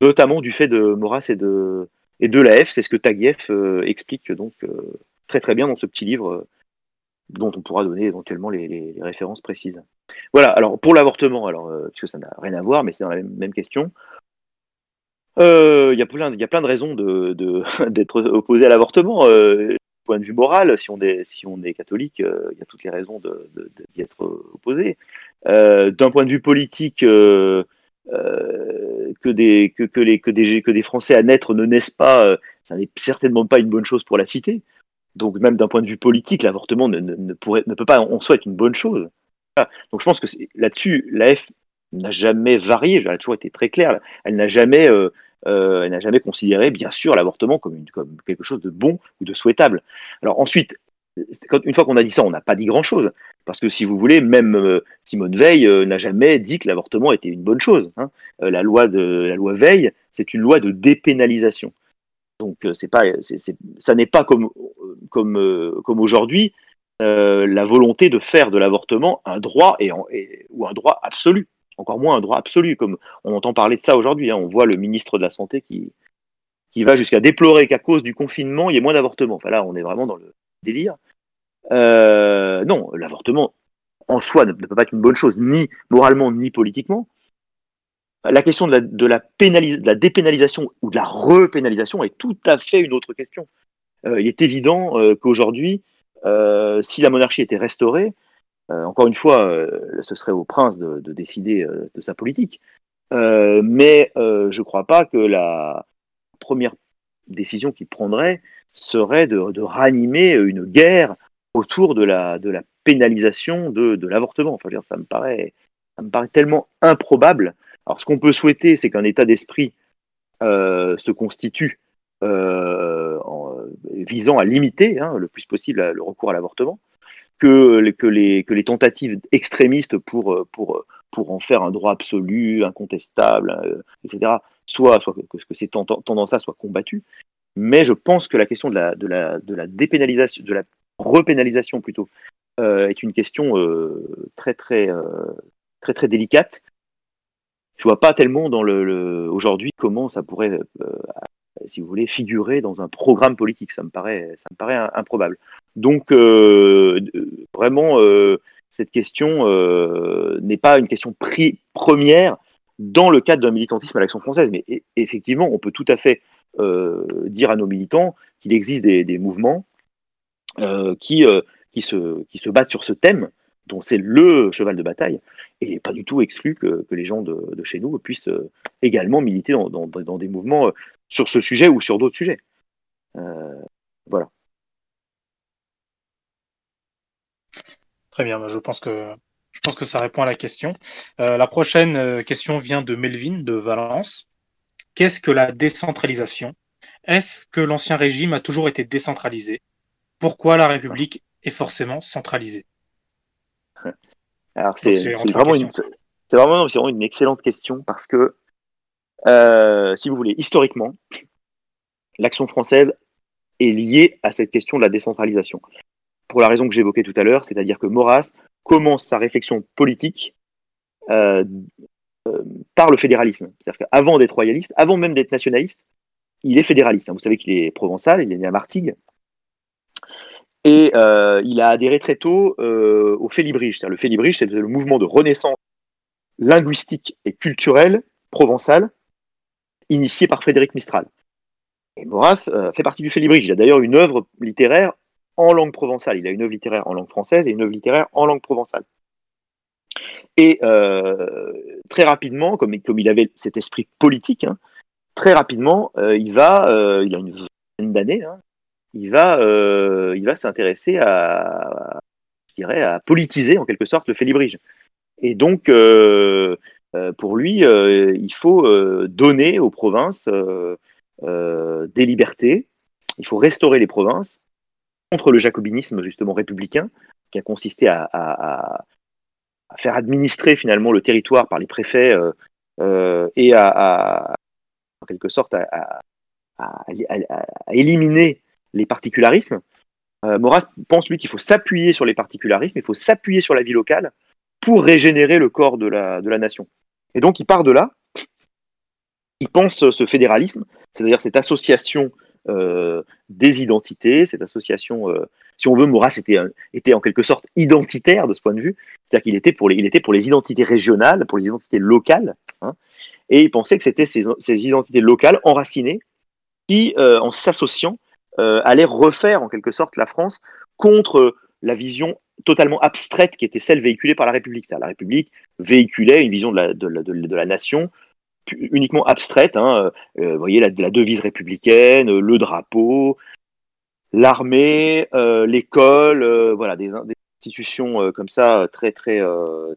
notamment du fait de Maurras et de, et de l'AF. C'est ce que Taguieff euh, explique donc très, très bien dans ce petit livre dont on pourra donner éventuellement les, références précises. Voilà, alors pour l'avortement, alors, puisque ça n'a rien à voir, mais c'est dans la même question, euh, il y, a plein, de raisons d'être opposé à l'avortement. Euh, point de vue moral, si on est, on catholique, euh, il y a toutes les raisons d'y être opposé. Euh, d'un point de vue politique, que, des, Français à naître ne naissent pas, ça n'est certainement pas une bonne chose pour la cité. Donc même d'un point de vue politique, l'avortement ne, peut pas soi être une bonne chose. Donc je pense que là-dessus, l'AF n'a jamais varié, elle a toujours été très claire, elle n'a jamais, euh, euh, jamais considéré, bien sûr, l'avortement comme, une, comme quelque chose de bon ou de souhaitable. Alors ensuite, une fois qu'on a dit ça, on n'a pas dit grand-chose. Parce que si vous voulez, même euh, Simone Veil n'a jamais dit que l'avortement était une bonne chose. Hein. la, loi de, la loi Veil, c'est une loi de dépénalisation. Donc c'est pas, ça n'est pas comme, comme, comme aujourd'hui la volonté de faire de l'avortement un droit et, ou un droit absolu encore moins un droit absolu, comme on entend parler de ça aujourd'hui. Hein. On voit le ministre de la Santé qui, qui va jusqu'à déplorer qu'à cause du confinement, il y ait moins d'avortements. Enfin là, on est vraiment dans le délire. Euh, non, l'avortement en soi ne, peut pas être une bonne chose, ni moralement, ni politiquement. La question de la, de de la dépénalisation ou de la repénalisation est tout à fait une autre question. Euh, il est évident euh, qu'aujourd'hui, si la monarchie était restaurée, encore une fois, euh, ce serait au prince de, décider euh, de sa politique. mais je ne crois pas que la première décision qu'il prendrait serait de, ranimer une guerre autour de la, pénalisation de, l'avortement. Enfin, ça me paraît, ça me paraît tellement improbable. Alors, ce qu'on peut souhaiter, c'est qu'un état d'esprit se constitue visant à limiter hein, le plus possible le recours à l'avortement que, que, les, tentatives extrémistes pour, pour, pour en faire un droit absolu, incontestable, euh, etc., soit, que, que ces tendances-là soient combattues. Mais je pense que la question de la, de dépénalisation, de la repénalisation plutôt, euh, est une question euh, très, très, très, très délicate. Je vois pas tellement aujourd'hui comment ça pourrait, si vous voulez, figurer dans un programme politique. Ça me paraît, improbable. Donc, euh, vraiment, euh, cette question euh, n'est pas une question première dans le cadre d'un militantisme à l'action française. Mais effectivement, on peut tout à fait dire à nos militants qu'il existe des, mouvements qui, qui, se, qui se battent sur ce thème, dont c'est le cheval de bataille, et pas du tout exclu que, les gens de, chez nous puissent également militer dans, des mouvements sur ce sujet ou sur d'autres sujets. voilà. Très bien, bah, je pense que je pense que ça répond à la question. Euh, la prochaine euh, question vient de Melvin de Valence. Qu'est-ce que la décentralisation? Est-ce que l'ancien régime a toujours été décentralisé? Pourquoi la République est forcément centralisée? Alors c'est vraiment, une, vraiment, vraiment une excellente question parce que, euh, si vous voulez, historiquement, l'action française est lié à cette question de la décentralisation. Pour la raison que j'évoquais tout à l'heure, c'est-à-dire que Maurras commence sa réflexion politique euh, euh, par le fédéralisme. C'est-à-dire qu'avant d'être royaliste, avant même d'être nationaliste, il est fédéraliste. Vous savez qu'il est provençal, il est né à Martigues. Et il a adhéré très tôt au Félibrige. Le Félibrige, c'est le mouvement de renaissance linguistique et culturelle provençale initié par Frédéric Mistral. Et Maurras fait partie du Félibrige. Il a d'ailleurs une œuvre littéraire en langue provençale. Il a une œuvre littéraire en langue française et une œuvre littéraire en langue provençale. Et euh, très rapidement, comme, comme, il avait cet esprit politique, hein, très rapidement, euh, il va, euh, il a une vingtaine d'années, hein, il va, va s'intéresser à, dirais, à politiser en quelque sorte le Félibrige. Et donc, pour lui, il faut donner aux provinces des libertés, il faut restaurer les provinces contre le jacobinisme justement républicain, qui a consisté à, faire administrer finalement le territoire par les préfets euh, euh, et à, en quelque sorte à, éliminer les particularismes. Euh, Maurras pense lui qu'il faut s'appuyer sur les particularismes, il faut s'appuyer sur la vie locale pour régénérer le corps de la nation. Et donc il part de là, il pense ce fédéralisme, c'est-à-dire cette association euh, des identités, cette association, euh, si on veut, Maurras était, était en quelque sorte identitaire de ce point de vue, c'est-à-dire qu'il était, pour les, identités régionales, pour les identités locales, hein, et il pensait que c'était ces, identités locales enracinées qui, euh, en s'associant, allaient refaire en quelque sorte la France contre la vision totalement abstraite qui était celle véhiculée par la République. La République véhiculait une vision de la, de, la nation uniquement abstraite. Hein, euh, vous voyez la, devise républicaine, le drapeau, l'armée, euh, l'école, euh, voilà des, institutions comme ça très très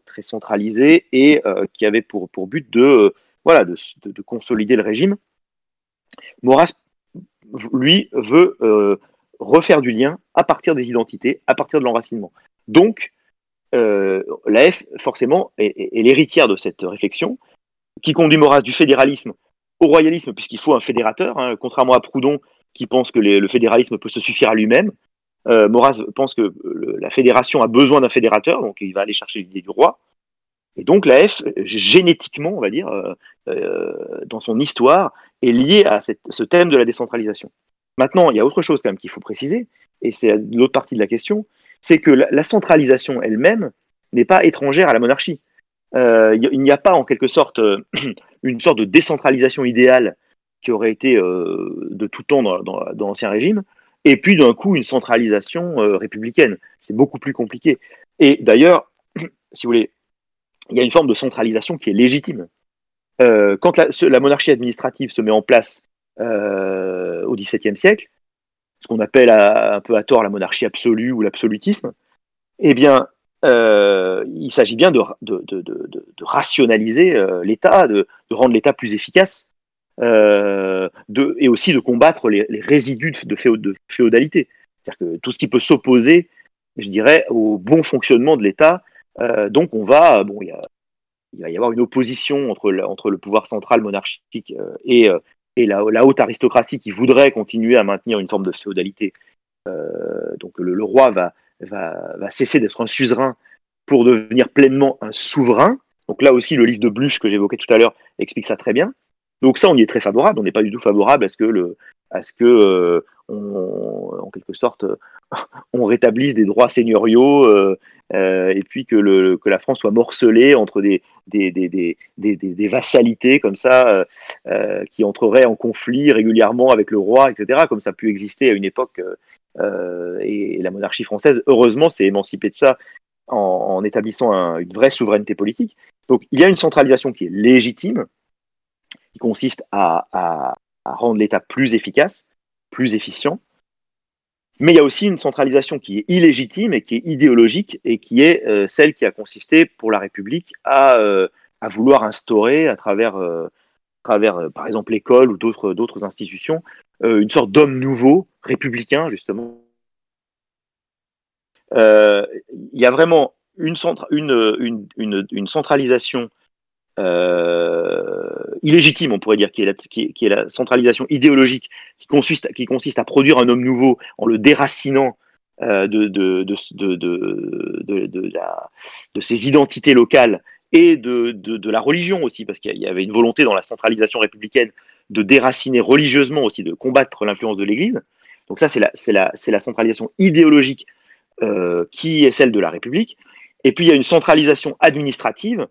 très centralisées et qui avaient pour, pour but de voilà de, de, consolider le régime. Maurras lui veut refaire du lien à partir des identités, à partir de l'enracinement. Donc la F forcément est l'héritière de cette réflexion qui conduit Maurras du fédéralisme au royalisme, puisqu'il faut un fédérateur, hein, contrairement à Proudhon, qui pense que le fédéralisme peut se suffire à lui-même. Euh, Maurras pense que la fédération a besoin d'un fédérateur, donc il va aller chercher l'idée du roi. Et donc la F, génétiquement, on va dire, euh, euh, dans son histoire, est liée à ce thème de la décentralisation. Maintenant, il y a autre chose quand même qu'il faut préciser, et c'est l'autre partie de la question, c'est que la centralisation elle-même n'est pas étrangère à la monarchie. Euh, il n'y a pas en quelque sorte euh, une sorte de décentralisation idéale qui aurait été euh, de tout temps dans, l'Ancien Régime, et puis d'un coup une centralisation républicaine. C'est beaucoup plus compliqué. Et d'ailleurs, si vous voulez, il y a une forme de centralisation qui est légitime. quand la, monarchie administrative se met en place au XVIIe siècle, ce qu'on appelle un peu à tort la monarchie absolue ou l'absolutisme, eh bien, euh, il s'agit bien de, rationaliser euh, l'État, de, rendre l'État plus efficace, euh, et aussi de combattre les, résidus de, féodalité. C'est-à-dire que tout ce qui peut s'opposer, je dirais, au bon fonctionnement de l'État. donc on va, bon, il, va y avoir une opposition entre, le pouvoir central monarchique et, la, haute aristocratie qui voudrait continuer à maintenir une forme de féodalité. donc le roi va, va, cesser d'être un suzerain pour devenir pleinement un souverain. Donc là aussi, le livre de Bluch que j'évoquais tout à l'heure explique ça très bien. Donc ça, on y est très favorable. On n'est pas du tout favorable à ce que, le, à ce que euh, en quelque sorte, on rétablisse des droits seigneuriaux euh, euh, et puis que, la France soit morcelée entre des, vassalités comme ça qui entreraient en conflit régulièrement avec le roi, etc., comme ça a pu exister à une époque euh, et, la monarchie française, heureusement, s'est émancipée de ça en, établissant une vraie souveraineté politique. Donc il y a une centralisation qui est légitime, qui consiste à, rendre l'État plus efficace, plus efficient. Mais il y a aussi une centralisation qui est illégitime et qui est idéologique et qui est euh, celle qui a consisté pour la République à, euh, vouloir instaurer à travers, travers par exemple l'école ou d'autres institutions une sorte d'homme nouveau républicain, justement. Euh, il y a vraiment une centralisation illégitime, on pourrait dire, qui est, la, centralisation idéologique, qui consiste, qui consiste à produire un homme nouveau en le déracinant de, de, de, de, de, de ses identités locales et de, de, la religion aussi, parce qu'il y avait une volonté dans la centralisation républicaine de déraciner religieusement aussi, de combattre l'influence de l'Église. Donc ça, c'est la, la, la, centralisation idéologique euh, qui est celle de la République. Et puis il y a une centralisation administrative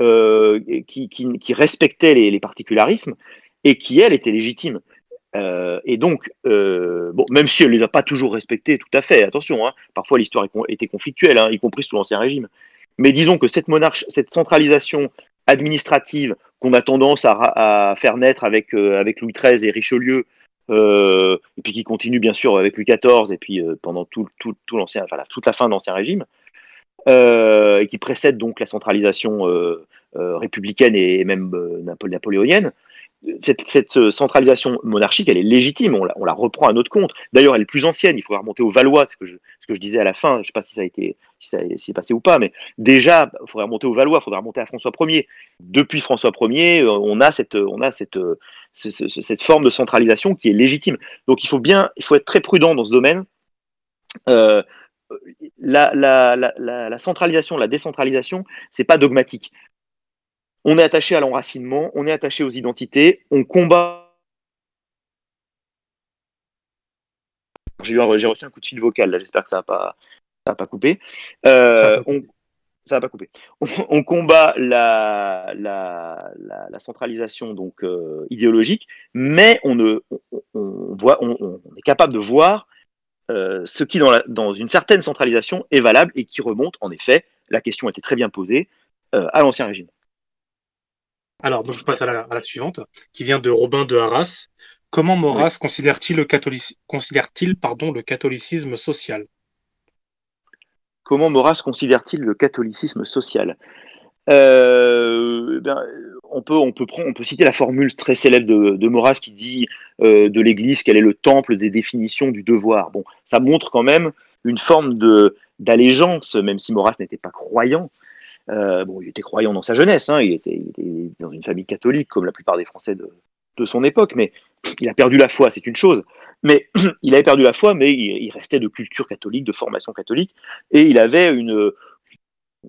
euh, qui, qui, respectait les, particularismes et qui, elle, était légitime. Euh, et donc, bon, même si elle ne les a pas toujours respectées tout à fait, attention, hein, parfois l'histoire était conflictuelle, hein, y compris sous l'Ancien Régime. Mais disons que cette, monarche, cette centralisation administrative qu'on a tendance à, faire naître avec, euh, Louis XIII et Richelieu, euh, et puis qui continue bien sûr avec Louis XIV, et puis euh, pendant tout, enfin, toute la fin de l'Ancien Régime, et qui précède donc la centralisation républicaine et même napoléonienne, cette, euh, centralisation monarchique, elle est légitime, on la, reprend à notre compte. D'ailleurs, elle est plus ancienne, il faudrait remonter au Valois, ce que je, disais à la fin, je ne sais pas si ça a été si ça s'est passé ou pas, mais déjà, il faudrait remonter au Valois, il faudrait remonter à François Ier. Depuis François Ier, euh, on a euh, cette, forme de centralisation qui est légitime. Donc il faut bien, il faut être très prudent dans ce domaine. La, la, la, la, centralisation, la décentralisation, c'est pas dogmatique on est attaché à l'enracinement, on est attaché aux identités, on combat. J'ai reçu un coup de fil vocal, là, j'espère que ça n'a pas, pas coupé. Euh, on, ça va pas coupé. On, combat la, la, centralisation donc euh, idéologique, mais on, ne, on, voit, on, est capable de voir euh, ce qui, dans, dans, une certaine centralisation, est valable et qui remonte, en effet, la question était très bien posée, à l'Ancien Régime. Alors, donc je passe à la, suivante, qui vient de Robin de Arras. Comment Maurras considère-t-il le, considère-t-il, pardon, le catholicisme social? Comment Maurras considère-t-il le catholicisme social? Euh, ben, on, peut, on, peut on peut citer la formule très célèbre de, de Maurras qui dit euh, de l'Église qu'elle est le temple des définitions du devoir. Bon, ça montre quand même une forme de, d'allégeance, même si Maurras n'était pas croyant, euh, bon, il était croyant dans sa jeunesse, hein, il, était, dans une famille catholique, comme la plupart des Français de, son époque, mais il a perdu la foi, c'est une chose. Mais il avait perdu la foi, mais il, restait de culture catholique, de formation catholique, et il avait une,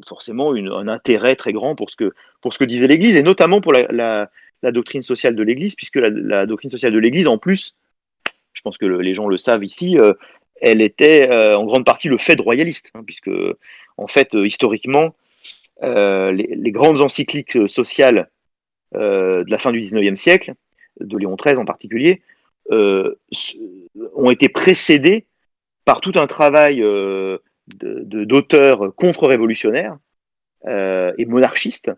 forcément un intérêt très grand pour ce que, disait l'Église, et notamment pour la, doctrine sociale de l'Église, puisque la, doctrine sociale de l'Église, en plus, je pense que les gens le savent ici, euh, elle était euh, en grande partie le fait royaliste, hein, puisque en fait, historiquement, euh, les, grandes encycliques sociales de la fin du XIXe siècle, de Léon XIII en particulier, ont été précédées par tout un travail d'auteurs contre-révolutionnaires et monarchistes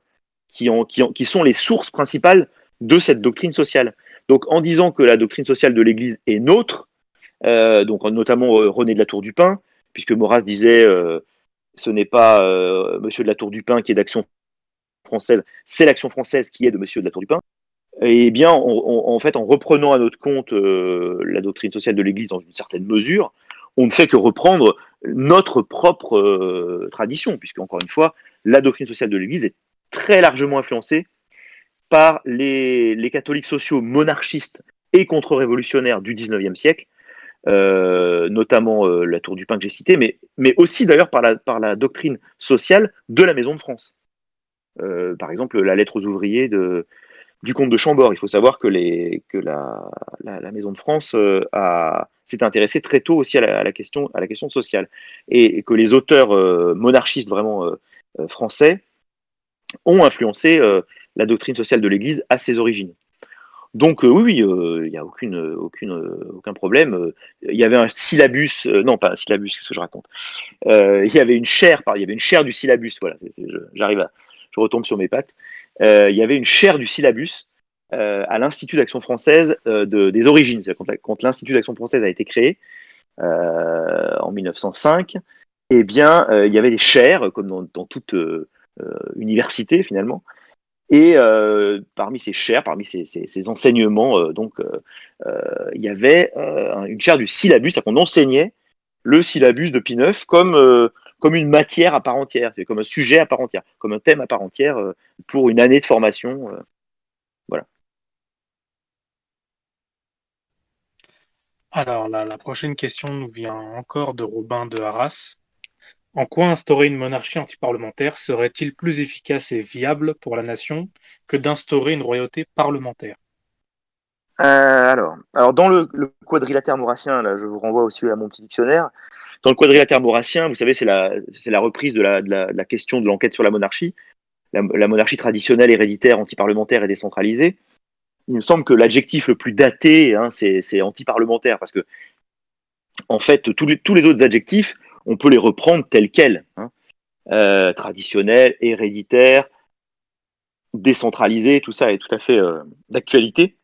qui, ont, qui, qui, sont les sources principales de cette doctrine sociale. Donc en disant que la doctrine sociale de l'Église est nôtre, donc notamment René de la Tour du Pin, puisque Maurras disait ce n'est pas euh, Monsieur de la Tour du Pin qui est d'Action française, c'est l'Action française qui est de Monsieur de la Tour du Pin. Et bien, en fait, en reprenant à notre compte euh, la doctrine sociale de l'Église dans une certaine mesure, on ne fait que reprendre notre propre euh, tradition, puisque encore une fois, la doctrine sociale de l'Église est très largement influencée par les, les catholiques sociaux monarchistes et contre-révolutionnaires du XIXe siècle, euh, notamment euh, la Tour du Pin que j'ai citée, mais, mais aussi d'ailleurs par la, par la doctrine sociale de la Maison de France. Par exemple, la lettre aux ouvriers de, du comte de Chambord. Il faut savoir que, les, que la, la, Maison de France s'est intéressée très tôt aussi à la, question, à la question sociale. Et, que les auteurs monarchistes vraiment français ont influencé la doctrine sociale de l'Église à ses origines. Donc euh, oui, euh, il n'y a aucune, aucune, aucun problème. Il y avait un syllabus, euh, non pas un syllabus, qu'est-ce que je raconte? Il y avait une chaire, il y avait une du syllabus. Voilà, j'arrive à, je retombe sur mes pattes. il y avait une chaire du syllabus à l'Institut d'Action française de, des origines. Quand, quand l'Institut d'Action française a été créé en 1905, eh bien, il y avait des chaires, comme dans, toute université finalement, et euh, parmi ces chaires, parmi ces, enseignements, euh, donc, euh, il y avait une chaire du syllabus, c'est-à-dire qu'on enseignait le syllabus de Pie comme, comme une matière à part entière, comme un sujet à part entière, comme un thème à part entière pour une année de formation. voilà. Alors, la, prochaine question nous vient encore de Robin de Arras. En quoi instaurer une monarchie antiparlementaire serait-il plus efficace et viable pour la nation que d'instaurer une royauté parlementaire? Euh, alors, alors, dans le, quadrilatère maurassien, là, je vous renvoie aussi à mon petit dictionnaire. Dans le quadrilatère maurassien, vous savez, c'est la, reprise de la, question de l'enquête sur la monarchie, la, monarchie traditionnelle, héréditaire, antiparlementaire et décentralisée il me semble que l'adjectif le plus daté, hein, c'est anti-parlementaire, parce que, en fait, tous les, autres adjectifs, on peut les reprendre tels quels. Hein. Euh, traditionnel, héréditaire, décentralisé, tout ça est tout à fait euh, d'actualité.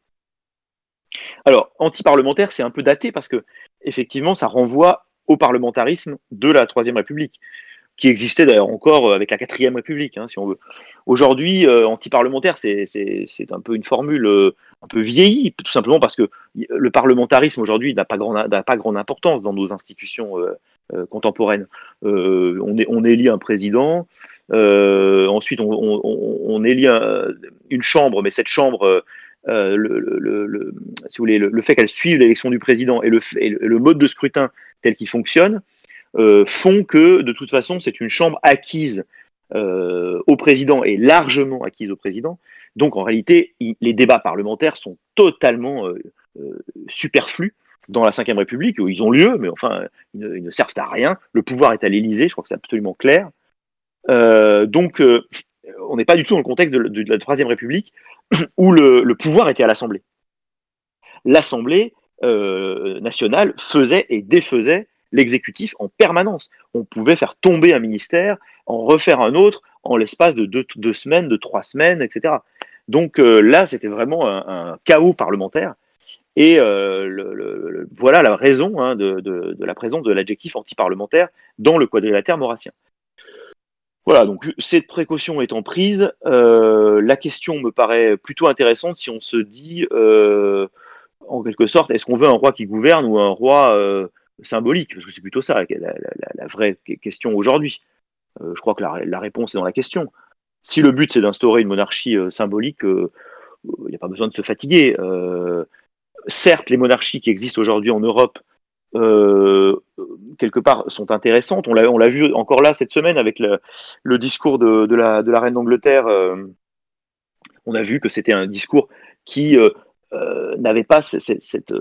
Alors, anti-parlementaire, c'est un peu daté parce que, effectivement, ça renvoie au parlementarisme de la Troisième République qui existait d'ailleurs encore euh, avec la quatrième République, hein, si on veut. Aujourd'hui, euh, anti-parlementaire, c'est un peu une formule euh, un peu vieillie, tout simplement parce que le parlementarisme aujourd'hui n'a pas, pas grande importance dans nos institutions contemporaines. on, est, on élit un président, ensuite on, élit une chambre, mais cette chambre, le, si vous voulez, le, fait qu'elle suive l'élection du président et le, et le mode de scrutin tel qu'il fonctionne, euh, font que, de toute façon, c'est une chambre acquise euh, au président et largement acquise au président. Donc, en réalité, les débats parlementaires sont totalement euh, superflus dans la Ve République, où ils ont lieu, mais enfin, ils ne, servent à rien. Le pouvoir est à l'Élysée, je crois que c'est absolument clair. donc, on n'est pas du tout dans le contexte de, la Troisième République, où le, pouvoir était à l'Assemblée. L'Assemblée nationale faisait et défaisait l'exécutif en permanence. On pouvait faire tomber un ministère, en refaire un autre en l'espace de deux, semaines, de trois semaines, etc. Donc euh, là, c'était vraiment un, chaos parlementaire. Et euh, voilà la raison hein, de, la présence de l'adjectif anti-parlementaire dans le quadrilatère maurassien. Voilà, donc cette précaution étant prise, euh, la question me paraît plutôt intéressante si on se dit, en quelque sorte, est-ce qu'on veut un roi qui gouverne ou un roi symbolique, parce que c'est plutôt ça la, vraie question aujourd'hui. Euh, je crois que la, réponse est dans la question. Si le but c'est d'instaurer une monarchie euh, symbolique, euh, il n'y a pas besoin de se fatiguer. certes, les monarchies qui existent aujourd'hui en Europe, quelque part, sont intéressantes. On l'a vu encore là cette semaine avec le, discours de, la, reine d'Angleterre. on a vu que c'était un discours qui n'avait pas cette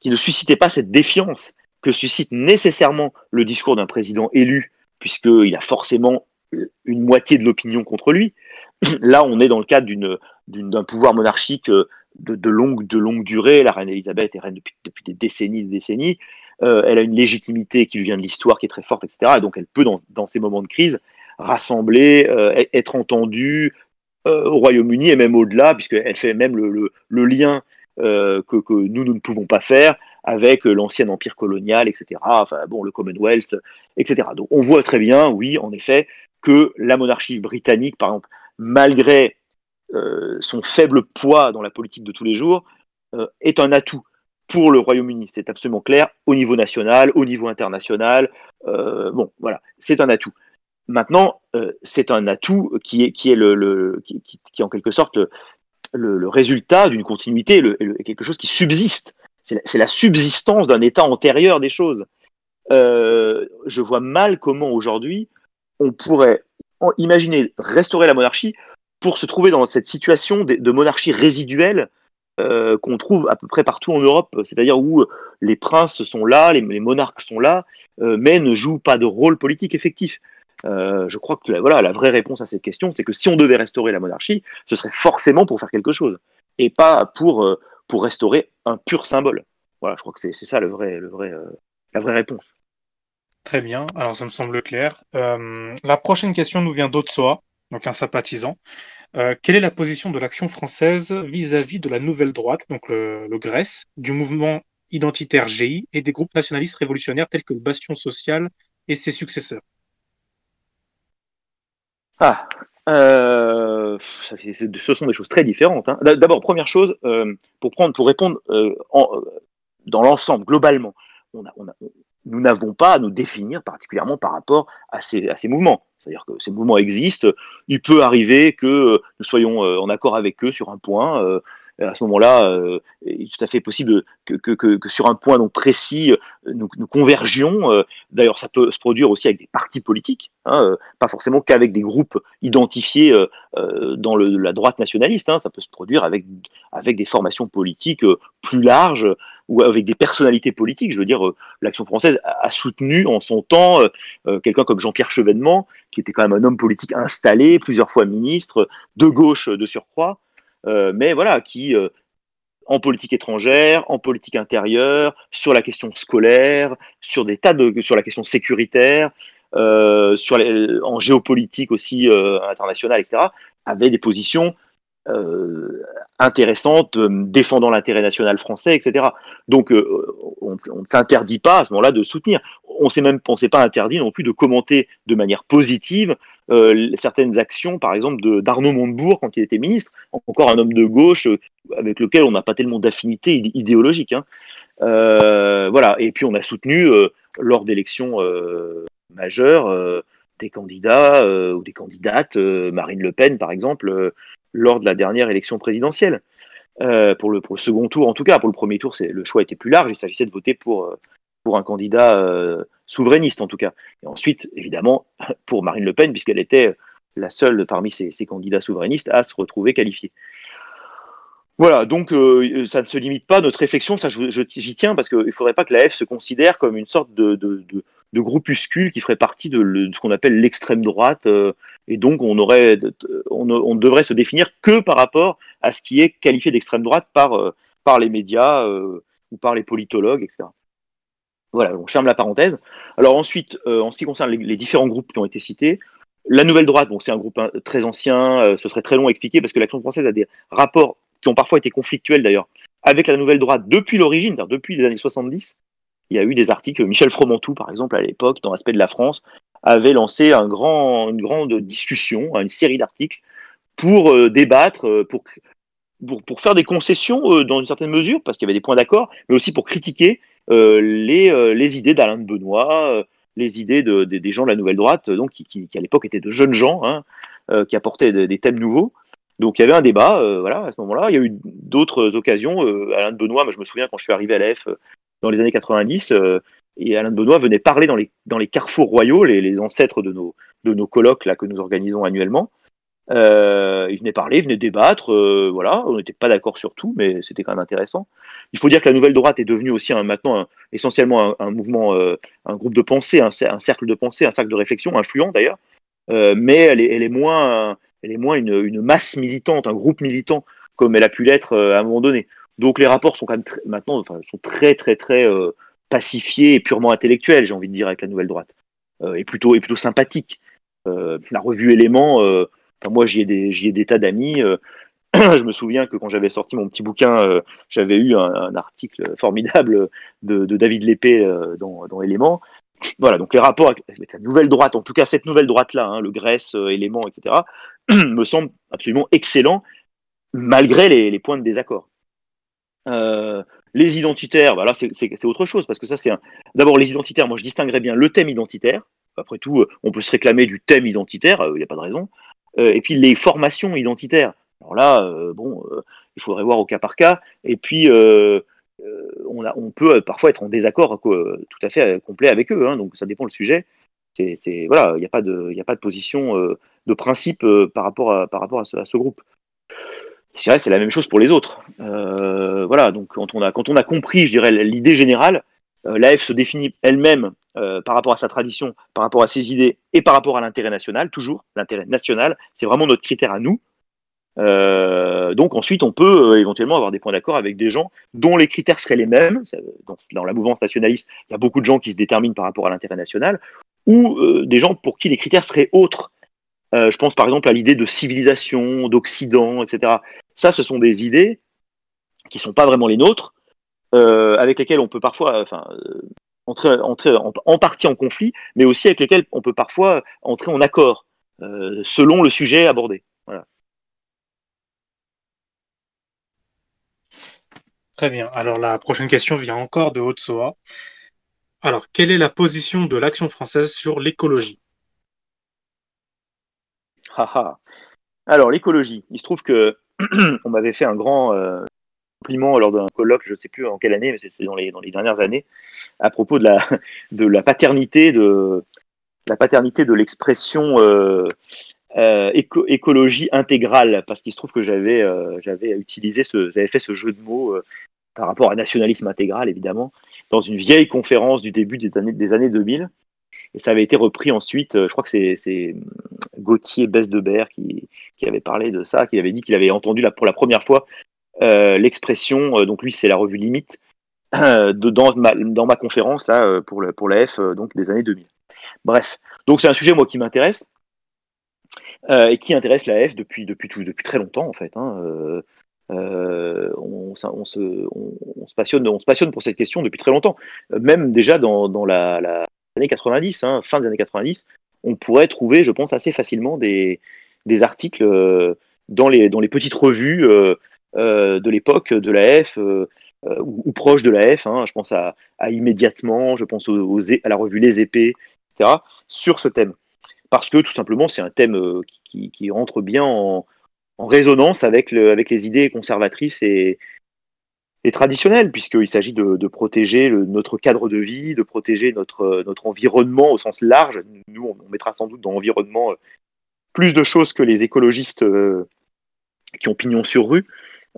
qui ne suscitait pas cette défiance que suscite nécessairement le discours d'un président élu, puisqu'il a forcément une moitié de l'opinion contre lui. Là, on est dans le cadre d'un pouvoir monarchique de, longue, de longue durée. La reine Elisabeth est reine depuis, des décennies et des décennies. Euh, elle a une légitimité qui lui vient de l'histoire qui est très forte, etc. Et donc, elle peut, dans, ces moments de crise, rassembler, euh, être entendue euh, au Royaume-Uni et même au-delà, puisqu'elle fait même le lien euh, que, nous, ne pouvons pas faire avec l'ancien empire colonial, etc. Enfin, bon, le Commonwealth, etc. Donc, on voit très bien, oui, en effet, que la monarchie britannique, par exemple, malgré euh, son faible poids dans la politique de tous les jours, euh, est un atout pour le Royaume-Uni. C'est absolument clair, au niveau national, au niveau international. bon, voilà, c'est un atout. Maintenant, c'est un atout qui est, qui est, le, qui, qui, en quelque sorte le, résultat d'une continuité, quelque chose qui subsiste. C'est la, subsistance d'un état antérieur des choses. Euh, je vois mal comment aujourd'hui on pourrait imaginer restaurer la monarchie pour se trouver dans cette situation de, monarchie résiduelle euh, qu'on trouve à peu près partout en Europe, c'est-à-dire où les princes sont là, les, monarques sont là, euh, mais ne jouent pas de rôle politique effectif. Euh, je crois que la, voilà, la vraie réponse à cette question, c'est que si on devait restaurer la monarchie, ce serait forcément pour faire quelque chose, et pas pour, euh, restaurer un pur symbole. Voilà, je crois que c'est ça le vrai, le vrai, euh, la vraie réponse. Très bien, alors ça me semble clair. la prochaine question nous vient d'Otsoa, donc un sympathisant. quelle est la position de l'action française vis-à-vis de la nouvelle droite, donc le, le GRES, du mouvement identitaire GI et des groupes nationalistes révolutionnaires tels que le Bastion Social et ses successeurs? Ah, euh, ce sont des choses très différentes. Hein. D'abord, première chose, euh, pour, répondre euh, dans l'ensemble, globalement, nous n'avons pas à nous définir particulièrement par rapport à ces mouvements. C'est-à-dire que ces mouvements existent. Il peut arriver que nous soyons en accord avec eux sur un point. Euh, à ce moment-là, euh, il est tout à fait possible que, sur un point précis, euh, nous, convergions. D'ailleurs, ça peut se produire aussi avec des partis politiques, hein, pas forcément qu'avec des groupes identifiés dans la droite nationaliste. Hein, ça peut se produire avec, avec des formations politiques plus larges ou avec des personnalités politiques. Je veux dire, l'Action française a, soutenu en son temps quelqu'un comme Jean-Pierre Chevènement, qui était quand même un homme politique installé, plusieurs fois ministre, de gauche de surcroît, mais voilà, qui euh, en politique étrangère, en politique intérieure, sur la question scolaire, sur des tas de, sur la question sécuritaire, euh, en géopolitique aussi internationale, etc., avait des positions intéressantes, défendant l'intérêt national français, etc. Donc, on, ne s'interdit pas à ce moment-là de soutenir. On ne s'est même, pas interdit non plus de commenter de manière positive euh, certaines actions, par exemple, d'Arnaud Montebourg quand il était ministre, encore un homme de gauche euh, avec lequel on n'a pas tellement d'affinité idéologique. Hein. Euh, voilà. Et puis on a soutenu lors d'élections majeures des candidats ou des candidates, Marine Le Pen par exemple, lors de la dernière élection présidentielle. pour, le, pour, le, second tour, en tout cas, pour le premier tour, le choix était plus large. Il s'agissait de voter pour, pour un candidat souverainiste en tout cas. Et ensuite, évidemment, pour Marine Le Pen, puisqu'elle était la seule parmi ces, candidats souverainistes à se retrouver qualifiée. Voilà, donc euh, ça ne se limite pas, notre réflexion, ça j'y tiens, parce qu'il ne faudrait pas que la F se considère comme une sorte de, groupuscule qui ferait partie de, ce qu'on appelle l'extrême droite, euh, et donc on, aurait, devrait se définir que par rapport à ce qui est qualifié d'extrême droite euh, par les médias ou par les politologues, etc. Voilà, on ferme la parenthèse. Alors ensuite, euh, en ce qui concerne les, différents groupes qui ont été cités, la Nouvelle Droite, bon, c'est un groupe hein, très ancien, euh, ce serait très long à expliquer parce que l'Action française a des rapports qui ont parfois été conflictuels d'ailleurs avec la Nouvelle Droite depuis l'origine, depuis les années 70. Il y a eu des articles, Michel Fromentou par exemple à l'époque, dans Aspect de la France, avait lancé un grand, une grande discussion, une série d'articles pour euh, débattre, pour, pour, faire des concessions dans une certaine mesure, parce qu'il y avait des points d'accord, mais aussi pour critiquer les, euh, les, idées d'Alain de Benoît, euh, les idées de, des gens de la nouvelle droite, donc qui, à l'époque étaient de jeunes gens, hein, qui apportaient des, thèmes nouveaux. Donc il y avait un débat, voilà, à ce moment-là. Il y a eu d'autres occasions. Alain de Benoît, moi, je me souviens quand je suis arrivé à l'EF dans les années 90, et Alain de Benoît venait parler dans les, dans les carrefours royaux, les, les ancêtres de nos, de nos colloques là, que nous organisons annuellement. Euh, il venait parler, il venait débattre, euh, voilà, on n'était pas d'accord sur tout, mais c'était quand même intéressant. Il faut dire que la nouvelle droite est devenue aussi maintenant essentiellement un, mouvement, euh, un groupe de pensée, un, cercle de pensée, un cercle de réflexion, influent d'ailleurs, mais elle est, moins, elle est moins une, masse militante, un groupe militant comme elle a pu l'être à un moment donné. Donc les rapports sont quand même maintenant enfin, sont très très très pacifiés et purement intellectuels, j'ai envie de dire, avec la nouvelle droite, et plutôt et plutôt sympathiques. la revue Moi, j'y ai, des, tas d'amis. Euh, je me souviens que quand j'avais sorti mon petit bouquin, euh, j'avais eu un, article formidable de, David Lépée euh, dans, dans Éléments. Voilà, donc les rapports avec la nouvelle droite, en tout cas cette nouvelle droite-là, hein, le Grèce, Éléments, etc., me semblent absolument excellents, malgré les, points de désaccord. les identitaires, bah c'est autre chose, parce que ça, c'est D'abord, les identitaires, moi, je distinguerais bien le thème identitaire. Après tout, on peut se réclamer du thème identitaire, il n'y a pas de raison. Euh, et puis les formations identitaires. Alors là, euh, bon, euh, il faudrait voir au cas par cas. Et puis, on, a, on, peut parfois être en désaccord tout à fait complet avec eux. Hein, donc ça dépend le sujet. C'est, voilà, il n'y a pas de, il a pas de position de principe par rapport à, par rapport à ce, groupe. C'est vrai, c'est la même chose pour les autres. voilà, donc quand on a, quand on a compris, je dirais, l'idée générale, l'AF se définit elle-même euh, par rapport à sa tradition, par rapport à ses idées et par rapport à l'intérêt national, toujours l'intérêt national, c'est vraiment notre critère à nous. Euh, donc ensuite, on peut euh, éventuellement avoir des points d'accord avec des gens dont les critères seraient les mêmes. Dans, la mouvance nationaliste, il y a beaucoup de gens qui se déterminent par rapport à l'intérêt national, ou des gens pour qui les critères seraient autres. je pense par exemple à l'idée de civilisation, d'Occident, etc. Ça, ce sont des idées qui ne sont pas vraiment les nôtres, avec lesquelles on peut parfois, enfin, entrer, en, partie en conflit, mais aussi avec lesquels on peut parfois entrer en accord, euh, selon le sujet abordé. Très bien. Alors la prochaine question vient encore de Haute-Soa. Alors, quelle est la position de l'action française sur l'écologie? Alors, l'écologie. Il se trouve que on m'avait fait un grand euh, compliment lors d'un colloque, je ne sais plus en quelle année, mais c'est dans les, dans les dernières années, à propos de la, de la paternité de la paternité de l'expression euh, euh, écologie intégrale, parce qu'il se trouve que j'avais j'avais utilisé j'avais fait ce jeu de mots par rapport à nationalisme intégral, évidemment, dans une vieille conférence du début des années, des années 2000. Et ça avait été repris ensuite, je crois que c'est Gauthier Besse-de-Berre qui, qui, avait parlé de ça, qui avait dit qu'il avait entendu pour la première fois euh, l'expression, euh, donc lui c'est la revue Limite, euh, dans, ma, dans, ma, conférence là, pour, pour la F donc des années 2000. Bref, donc c'est un sujet moi qui m'intéresse et qui intéresse la F depuis, depuis, tout, depuis très longtemps en fait. Hein, on, se, on, se, passionne, on se passionne pour cette question depuis très longtemps. Même déjà dans, dans la, la années 90, hein, fin des années 90, on pourrait trouver, je pense, assez facilement des, des articles dans, les, dans les petites revues euh, de l'époque de la F euh, euh, ou, proche de la F. Hein, je pense à, immédiatement, je pense aux, à la revue Les Épées, etc. sur ce thème. Parce que tout simplement, c'est un thème qui, rentre bien en, résonance avec, le, avec les idées conservatrices et, traditionnelles, puisqu'il s'agit de, protéger notre cadre de vie, de protéger notre, notre environnement au sens large. Nous, on, mettra sans doute dans l'environnement plus de choses que les écologistes qui ont pignon sur rue.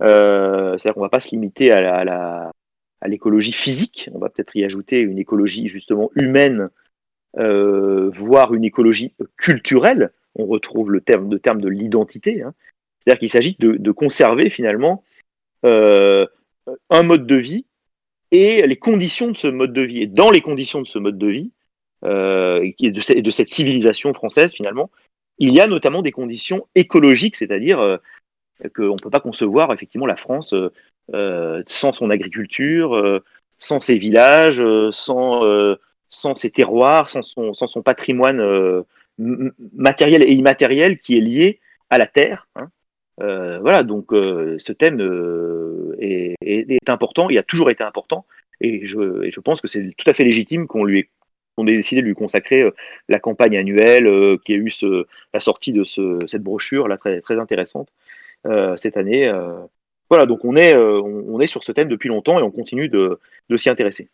Euh, c'est-à-dire qu'on ne va pas se limiter à, l'écologie physique, on va peut-être y ajouter une écologie justement humaine, euh, voire une écologie culturelle. On retrouve le terme de, l'identité. Hein. C'est-à-dire qu'il s'agit de, conserver finalement euh, un mode de vie et les conditions de ce mode de vie. Et dans les conditions de ce mode de vie, et de, cette civilisation française finalement, il y a notamment des conditions écologiques, c'est-à-dire qu'on ne peut pas concevoir effectivement la France euh, euh, sans son agriculture, euh, sans ses villages, sans, sans ses terroirs, sans son, sans son patrimoine matériel et immatériel qui est lié à la terre. Hein. voilà, donc ce thème est, important, il a toujours été important, et je, je pense que c'est tout à fait légitime qu'on lui ait décidé de lui consacrer la campagne annuelle qui a eu ce, la sortie de ce, cette brochure là très, très intéressante cette année. Euh, voilà, donc on est, euh, on, est sur ce thème depuis longtemps et on continue de, de s'y intéresser.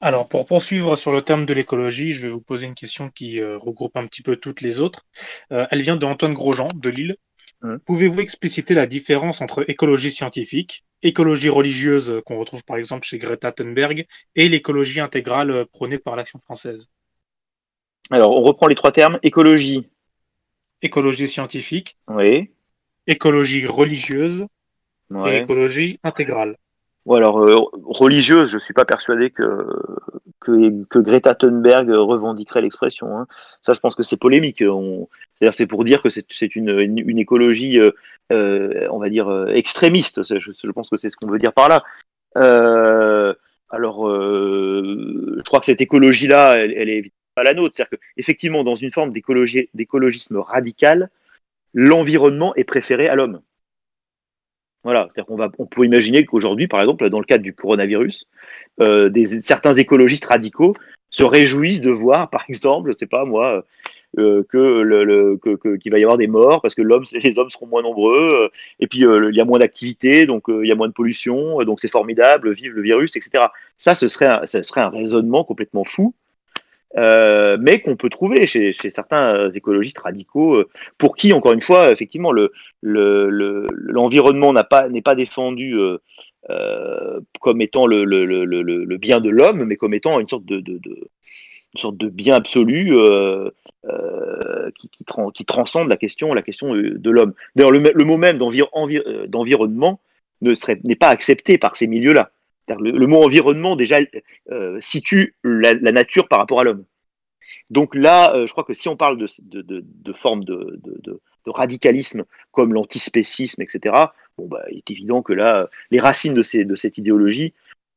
Alors, pour poursuivre sur le terme de l'écologie, je vais vous poser une question qui regroupe un petit peu toutes les autres. elle vient de Antoine Grosjean, de Lille. Mmh. Pouvez-vous expliciter la différence entre écologie scientifique, écologie religieuse qu'on retrouve par exemple chez Greta Thunberg et l'écologie intégrale prônée par l'Action française? Alors, on reprend les trois termes. Écologie. Écologie scientifique. Oui écologie religieuse et écologie intégrale. Ou alors euh, religieuse, je suis pas persuadé que, que, Greta Thunberg revendiquerait l'expression. Hein. Ça, je pense que c'est polémique. C'est-à-dire, c'est pour dire que c'est une, une, écologie, euh, euh, on va dire extrémiste. Je, je pense que c'est ce qu'on veut dire par là. alors, je crois que cette écologie-là, elle, elle est pas la nôtre. C'est-à-dire qu'effectivement, dans une forme d'écologisme radical, l'environnement est préféré à l'homme. Voilà, c'est-à-dire qu'on va, on peut imaginer qu'aujourd'hui, par exemple, dans le cadre du coronavirus, euh, certains écologistes radicaux se réjouissent de voir, par exemple, je sais pas moi, euh, le, qu'il va y avoir des morts parce que les hommes seront moins nombreux, euh, et puis il y a moins d'activité, donc il y a moins de pollution, donc c'est formidable, vive le virus, etc. Ça, ce serait un raisonnement complètement fou euh, mais qu'on peut trouver chez, certains écologistes radicaux, euh, pour qui, encore une fois, effectivement, l'environnement n'est pas défendu euh, comme étant le, bien de l'homme, mais comme étant une sorte de, bien absolu qui, transcende la question de l'homme. D'ailleurs, le, mot même d'environnement n'est pas accepté par ces milieux-là. Le, mot environnement déjà euh, situe la, nature par rapport à l'homme. Donc là, euh, je crois que si on parle de, de, de, radicalisme comme l'antispécisme, etc., bon, bah, il est évident que là, les racines de, cette idéologie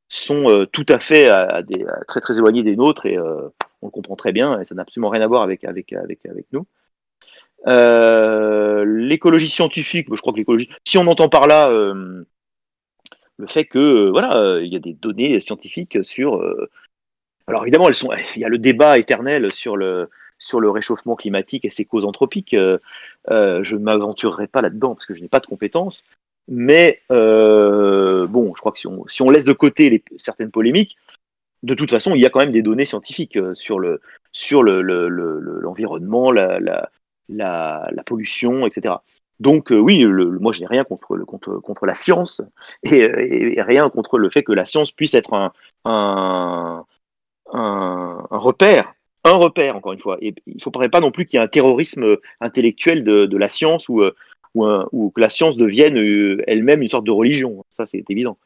sont euh, tout à fait très très éloignées des nôtres et on le comprend très bien et ça n'a absolument rien à voir avec, avec, avec, avec nous. l'écologie scientifique, je crois que l'écologie, si on entend par là le fait que euh, voilà, euh, il y a des données scientifiques sur euh, alors évidemment, il y a le débat éternel sur le, réchauffement climatique et ses causes anthropiques. Je ne m'aventurerai pas là-dedans parce que je n'ai pas de compétences. Mais bon, je crois que si on, laisse de côté certaines polémiques, de toute façon, il y a quand même des données scientifiques sur le sur l'environnement, le, le, la, la, la, pollution, etc. Donc oui, moi je n'ai rien contre, la science et, rien contre le fait que la science puisse être un, repère un repère, encore une fois. Et il ne faudrait pas non plus qu'il y ait un terrorisme intellectuel de, la science ou, euh, ou, que la science devienne euh, elle-même une sorte de religion. Ça, c'est évident.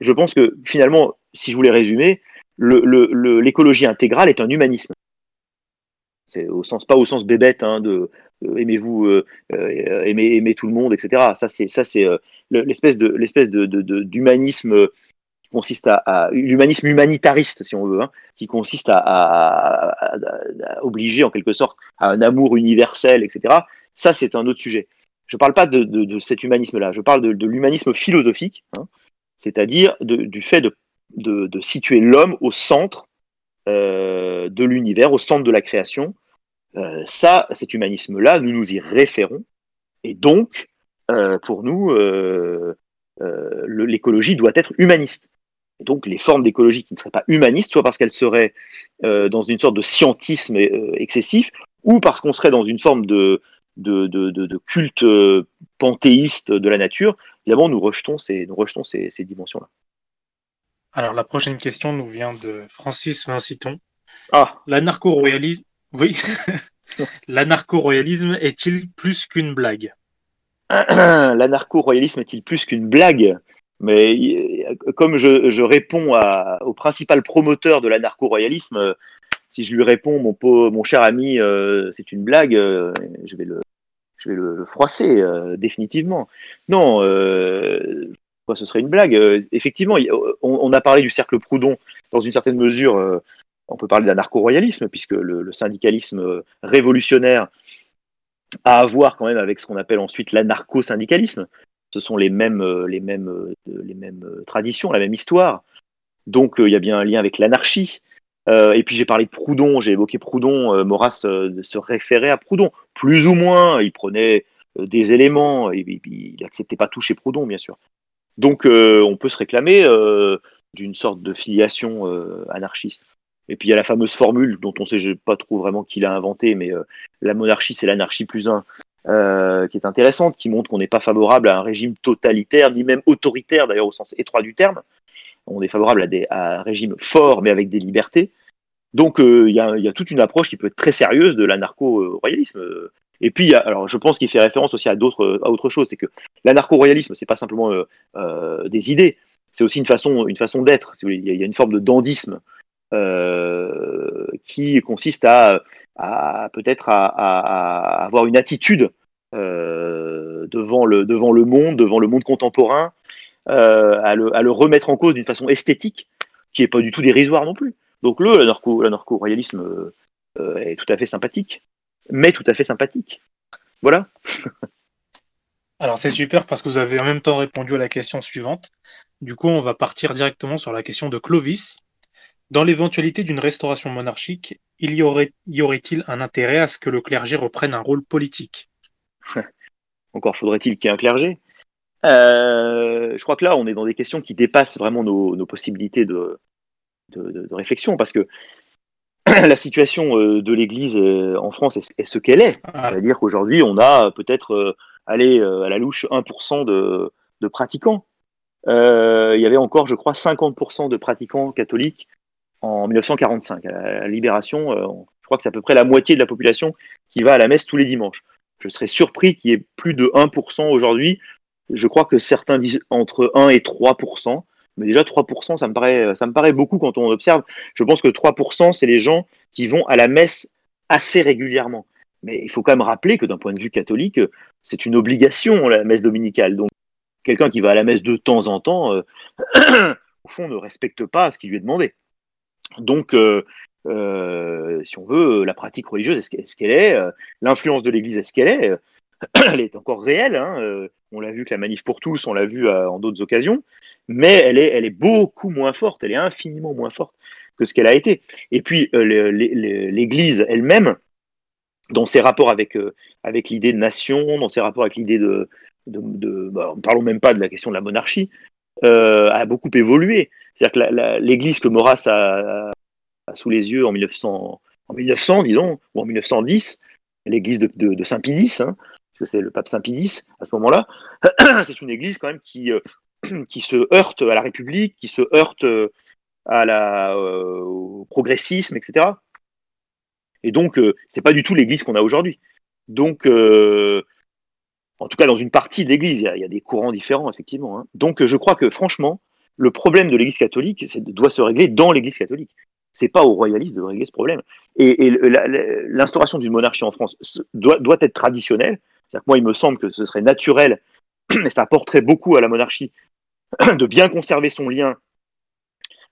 je pense que finalement, si je voulais résumer, l'écologie intégrale est un humanisme. C'est au sens, pas au sens bébête hein, de euh, aimez-vous, aimez, tout le monde, etc. Ça, c'est ça, c'est l'espèce de l'espèce de, d'humanisme consiste à, l'humanisme humanitariste, si on veut, hein, qui consiste à, obliger en quelque sorte à un amour universel, etc. Ça, c'est un autre sujet. Je ne parle pas de, cet humanisme-là, je parle de, l'humanisme philosophique, hein, c'est-à-dire du fait de, situer l'homme au centre euh, de l'univers, au centre de la création. Euh, ça, cet humanisme-là, nous nous y référons. Et donc, euh, pour nous, l'écologie doit être humaniste donc les formes d'écologie qui ne seraient pas humanistes, soit parce qu'elles seraient euh, dans une sorte de scientisme euh, excessif, ou parce qu'on serait dans une forme de, de, culte euh, panthéiste de la nature, évidemment, nous rejetons ces, nous rejetons ces, dimensions-là. Alors, la prochaine question nous vient de Francis Vinciton. Ah L'anarcho-royalisme oui. L'anarcho-royalisme est-il plus qu'une blague? L'anarcho-royalisme est-il plus qu'une blague? Mais comme je, réponds au principal promoteur de l'anarcho-royalisme, si je lui réponds, mon, mon cher ami, euh, c'est une blague, euh, je vais le, je vais le, froisser euh, définitivement. Non, quoi, ce serait une blague? effectivement, on, a parlé du cercle Proudhon dans une certaine mesure. On peut parler d'anarcho-royalisme puisque le, syndicalisme révolutionnaire a à voir quand même avec ce qu'on appelle ensuite l'anarcho-syndicalisme ce sont les mêmes, euh, les mêmes, euh, les mêmes euh, traditions, la même histoire. Donc il y a bien un lien avec l'anarchie. et puis j'ai parlé de Proudhon, j'ai évoqué Proudhon, Maurras se référait à Proudhon, plus ou moins, il prenait des éléments, et, il n'acceptait pas tout chez Proudhon, bien sûr. Donc on peut se réclamer d'une sorte de filiation anarchiste. Et puis il y a la fameuse formule dont on ne sait pas trop vraiment qui l'a inventée, mais la monarchie c'est l'anarchie plus un. Euh, qui est intéressante, qui montre qu'on n'est pas favorable à un régime totalitaire, ni même autoritaire d'ailleurs au sens étroit du terme. On est favorable à, des, à un régime fort mais avec des libertés. Donc euh, il y, y, a toute une approche qui peut être très sérieuse de l'anarcho-royalisme. Et puis, alors, je pense qu'il fait référence aussi à à autre chose, c'est que l'anarcho-royalisme, c'est pas simplement euh, euh, des idées, c'est aussi une façon, une façon d'être. Il y a une forme de dandisme euh, qui consiste à, peut-être à, avoir une attitude euh, devant, le, devant le monde, devant le monde contemporain, euh, à le, remettre en cause d'une façon esthétique, qui n'est pas du tout dérisoire non plus. Donc le, l'anarcho-royalisme est tout à fait sympathique, mais tout à fait sympathique. Voilà. Alors c'est super parce que vous avez en même temps répondu à la question suivante. Du coup, on va partir directement sur la question de Clovis, dans l'éventualité d'une restauration monarchique, il y aurait-il un intérêt à ce que le clergé reprenne un rôle politique? Encore faudrait-il qu'il y ait un clergé euh, Je crois que là, on est dans des questions qui dépassent vraiment nos, possibilités de, réflexion, parce que la situation euh, de l'Église euh, en France est, ce qu'elle est. Ah. C'est-à-dire qu'aujourd'hui, on a peut-être, allé à la louche, 1% de, de pratiquants. il y avait encore, je crois, 50% de pratiquants catholiques en 1945. À la Libération, euh, je crois que c'est à peu près la moitié de la population qui va à la messe tous les dimanches. Je serais surpris qu'il y ait plus de 1% aujourd'hui. Je crois que certains disent entre 1 et 3%. Mais déjà 3%, ça me paraît, ça me paraît beaucoup quand on observe. Je pense que 3%, c'est les gens qui vont à la messe assez régulièrement. Mais il faut quand même rappeler que d'un point de vue catholique, c'est une obligation la messe dominicale. Donc quelqu'un qui va à la messe de temps en temps, euh, au fond, ne respecte pas ce qui lui est demandé. Donc, euh, euh, si on veut, la pratique religieuse, est-ce qu'elle est, euh, L'influence de l'Église, est-ce qu'elle est Elle est encore réelle. Hein, on l'a vu que la manif pour tous, on l'a vu en d'autres occasions, mais elle est, beaucoup moins forte, elle est infiniment moins forte que ce qu'elle a été. Et puis l'Église elle-même, dans ses rapports avec, avec l'idée de nation, dans ses rapports avec l'idée de, de, bah, parlons même pas de la question de la monarchie, a beaucoup évolué. C'est-à-dire que l'Église que Maurras a, sous les yeux en 1900, en 1900 disons, ou en 1910, l'église de, Saint-Pidis, hein, parce que c'est le pape Saint-Pidis à ce moment-là, c'est une église quand même qui, euh, qui se heurte à la République, qui se heurte euh, à la, euh, au progressisme, etc. Et donc, c'est pas du tout l'église qu'on a aujourd'hui. Donc, en tout cas, dans une partie de l'église, il, y, a des courants différents, effectivement. Hein. Donc, je crois que franchement, le problème de l'église catholique doit se régler dans l'église catholique c'est pas aux royalistes de régler ce problème. Et, l'instauration d'une monarchie en France doit, être traditionnelle. moi, il me semble que ce serait naturel, et ça apporterait beaucoup à la monarchie, de bien conserver son lien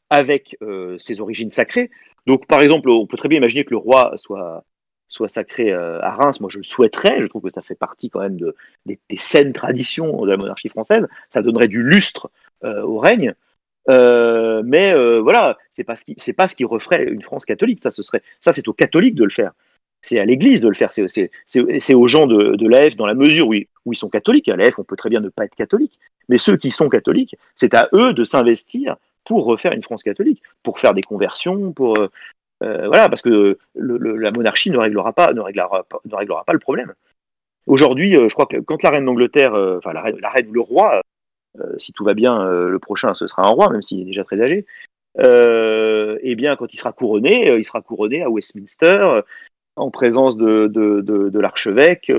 avec euh, ses origines sacrées. Donc, par exemple, on peut très bien imaginer que le roi soit, soit sacré euh, à Reims. Moi, je le souhaiterais. Je trouve que ça fait partie quand même de, des, saines traditions de la monarchie française. Ça donnerait du lustre euh, au règne. Euh, mais voilà, c'est pas ce qui c'est pas ce qui referait une France catholique. Ça, ce serait ça, c'est aux catholiques de le faire. C'est à l'Église de le faire. C'est aux gens de, de l'AF dans la mesure où ils, où ils sont catholiques. À l'AF, on peut très bien ne pas être catholique, mais ceux qui sont catholiques, c'est à eux de s'investir pour refaire une France catholique, pour faire des conversions, pour euh, voilà, parce que la monarchie ne réglera pas, ne réglera ne réglera pas le problème. Aujourd'hui, je crois que quand la reine d'Angleterre, enfin la, la reine, ou le roi euh, si tout va bien, euh, le prochain, ce sera un roi, même s'il est déjà très âgé. Euh, eh bien, quand il sera couronné, il sera couronné à Westminster, en présence de, de, l'archevêque.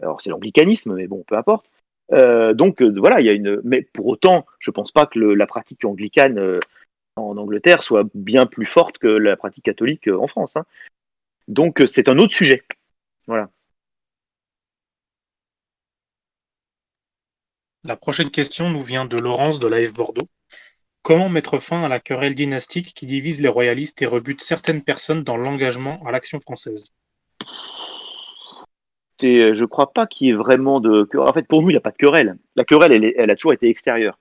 alors, c'est l'anglicanisme, mais bon, peu importe. donc voilà, il y a une. Mais pour autant, je pense pas que la pratique anglicane en Angleterre soit bien plus forte que la pratique catholique en France. Hein. Donc c'est un autre sujet. Voilà. La prochaine question nous vient de Laurence de l'AF Bordeaux. Comment mettre fin à la querelle dynastique qui divise les royalistes et rebute certaines personnes dans l'engagement à l'action française? Je ne crois pas qu'il y ait vraiment de En fait, pour nous, il n'y a pas de querelle. La querelle, elle, a toujours été extérieure.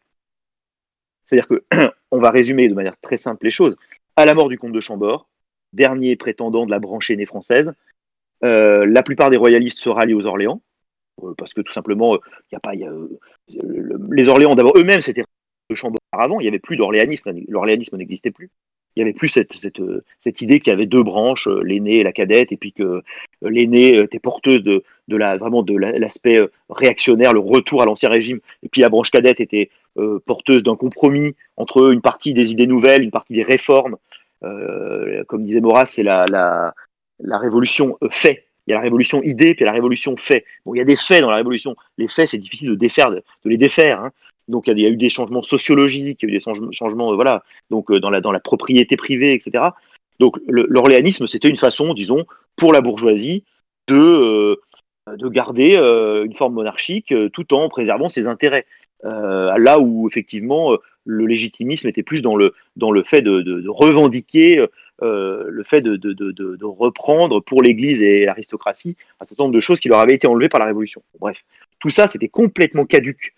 C'est-à-dire que, on va résumer de manière très simple les choses. À la mort du comte de Chambord, dernier prétendant de la branche aînée française, euh, la plupart des royalistes se rallient aux Orléans, euh, parce que tout simplement, euh, les Orléans d'abord eux-mêmes c'était de Chambord avant, il n'y avait plus d'orléanisme, l'orléanisme n'existait plus. Il n'y avait plus cette, cette, idée qu'il y avait deux branches, euh, l'aînée et la cadette, et puis que l'aînée était porteuse de, de la, vraiment de l'aspect réactionnaire, le retour à l'ancien régime, et puis la branche cadette était porteuse d'un compromis entre une partie des idées nouvelles, une partie des réformes. comme disait Maurras, c'est la, la, la révolution fait il y a la révolution idée, puis la révolution fait. Bon, il y a des faits dans la révolution. Les faits, c'est difficile de, défaire, de, les défaire. Hein. Donc, il y, a, eu des changements sociologiques, il y a eu des changements, euh, voilà, donc euh, dans la, dans la propriété privée, etc. Donc, l'orléanisme, c'était une façon, disons, pour la bourgeoisie de, euh, de garder une forme monarchique tout en préservant ses intérêts. là où, effectivement, le légitimisme était plus dans le, dans le fait de, de revendiquer le fait de, reprendre pour l'Église et l'aristocratie un certain nombre de choses qui leur avaient été enlevées par la Révolution. Bref, tout ça, c'était complètement caduque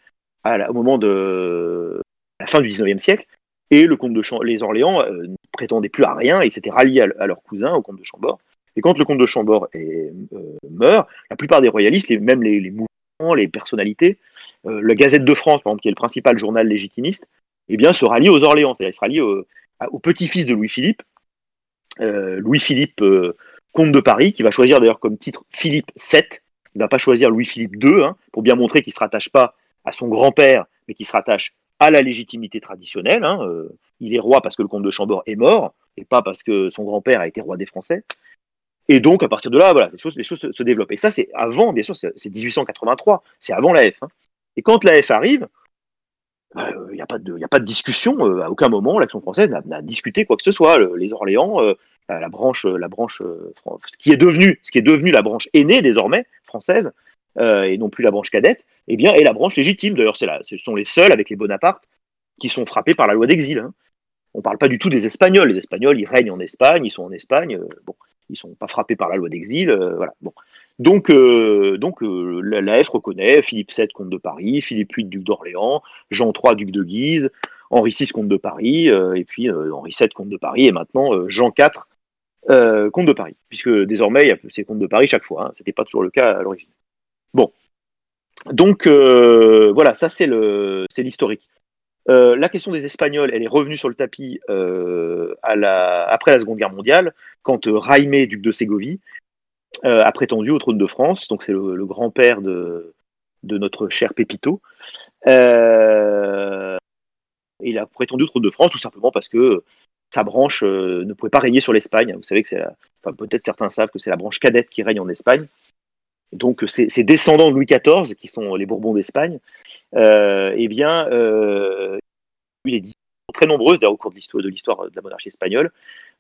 au moment de la fin du XIXe siècle. Et le comte de les Orléans euh, ne prétendaient plus à rien, ils s'étaient ralliés à, leur cousin, au comte de Chambord. Et quand le comte de Chambord est, euh, meurt, la plupart des royalistes, même les, mouvements, les personnalités, la Gazette de France, par exemple, qui est le principal journal légitimiste, eh bien, se rallient aux Orléans, c'est-à-dire se rallient au, au petit-fils de Louis-Philippe, euh, Louis-Philippe, euh, comte de Paris, qui va choisir d'ailleurs comme titre Philippe VII. Il ne va pas choisir Louis-Philippe II, hein, pour bien montrer qu'il ne se rattache pas à son grand-père, mais qu'il se rattache à la légitimité traditionnelle. Hein, euh, il est roi parce que le comte de Chambord est mort, et pas parce que son grand-père a été roi des Français. Et donc, à partir de là, voilà, les choses, se, développent. Et ça, c'est avant, bien sûr, c'est 1883, c'est avant la F. Hein. Et quand la F arrive, il euh, n'y de, a pas de discussion. Euh, à aucun moment, l'action française n'a discuté quoi que ce soit. les Orléans, euh, la branche, la branche qui est devenu, ce qui est devenu la branche aînée désormais française, et non plus la branche cadette, eh bien, est la branche légitime. D'ailleurs, ce sont les seuls avec les Bonaparte qui sont frappés par la loi d'exil. Hein. On ne parle pas du tout des Espagnols. Les Espagnols, ils règnent en Espagne, ils sont en Espagne. bon, ils sont pas frappés par la loi d'exil. voilà. Bon. Donc, euh, donc euh, la, F reconnaît Philippe VII, comte de Paris, Philippe VIII, duc d'Orléans, Jean III, duc de Guise, Henri VI comte de Paris, et puis Henri VII comte de Paris, et maintenant Jean IV comte de Paris, puisque désormais il y a ces comtes de Paris chaque fois. Hein, C'était pas toujours le cas à l'origine. Bon, donc voilà, ça c'est l'historique. Euh, la question des Espagnols, elle est revenue sur le tapis euh, après la Seconde Guerre mondiale, quand euh, Raimé, duc de Ségovie, a prétendu au trône de France. Donc c'est le, grand-père de, notre cher Pépito. il a prétendu au trône de France tout simplement parce que sa branche ne pouvait pas régner sur l'Espagne. Vous savez que c'est, enfin, peut-être certains savent que c'est la branche cadette qui règne en Espagne. Donc ces descendants de Louis XIV, qui sont les Bourbons d'Espagne, euh, eh bien, euh, il est très nombreuses au cours de l'histoire de l'histoire de la monarchie espagnole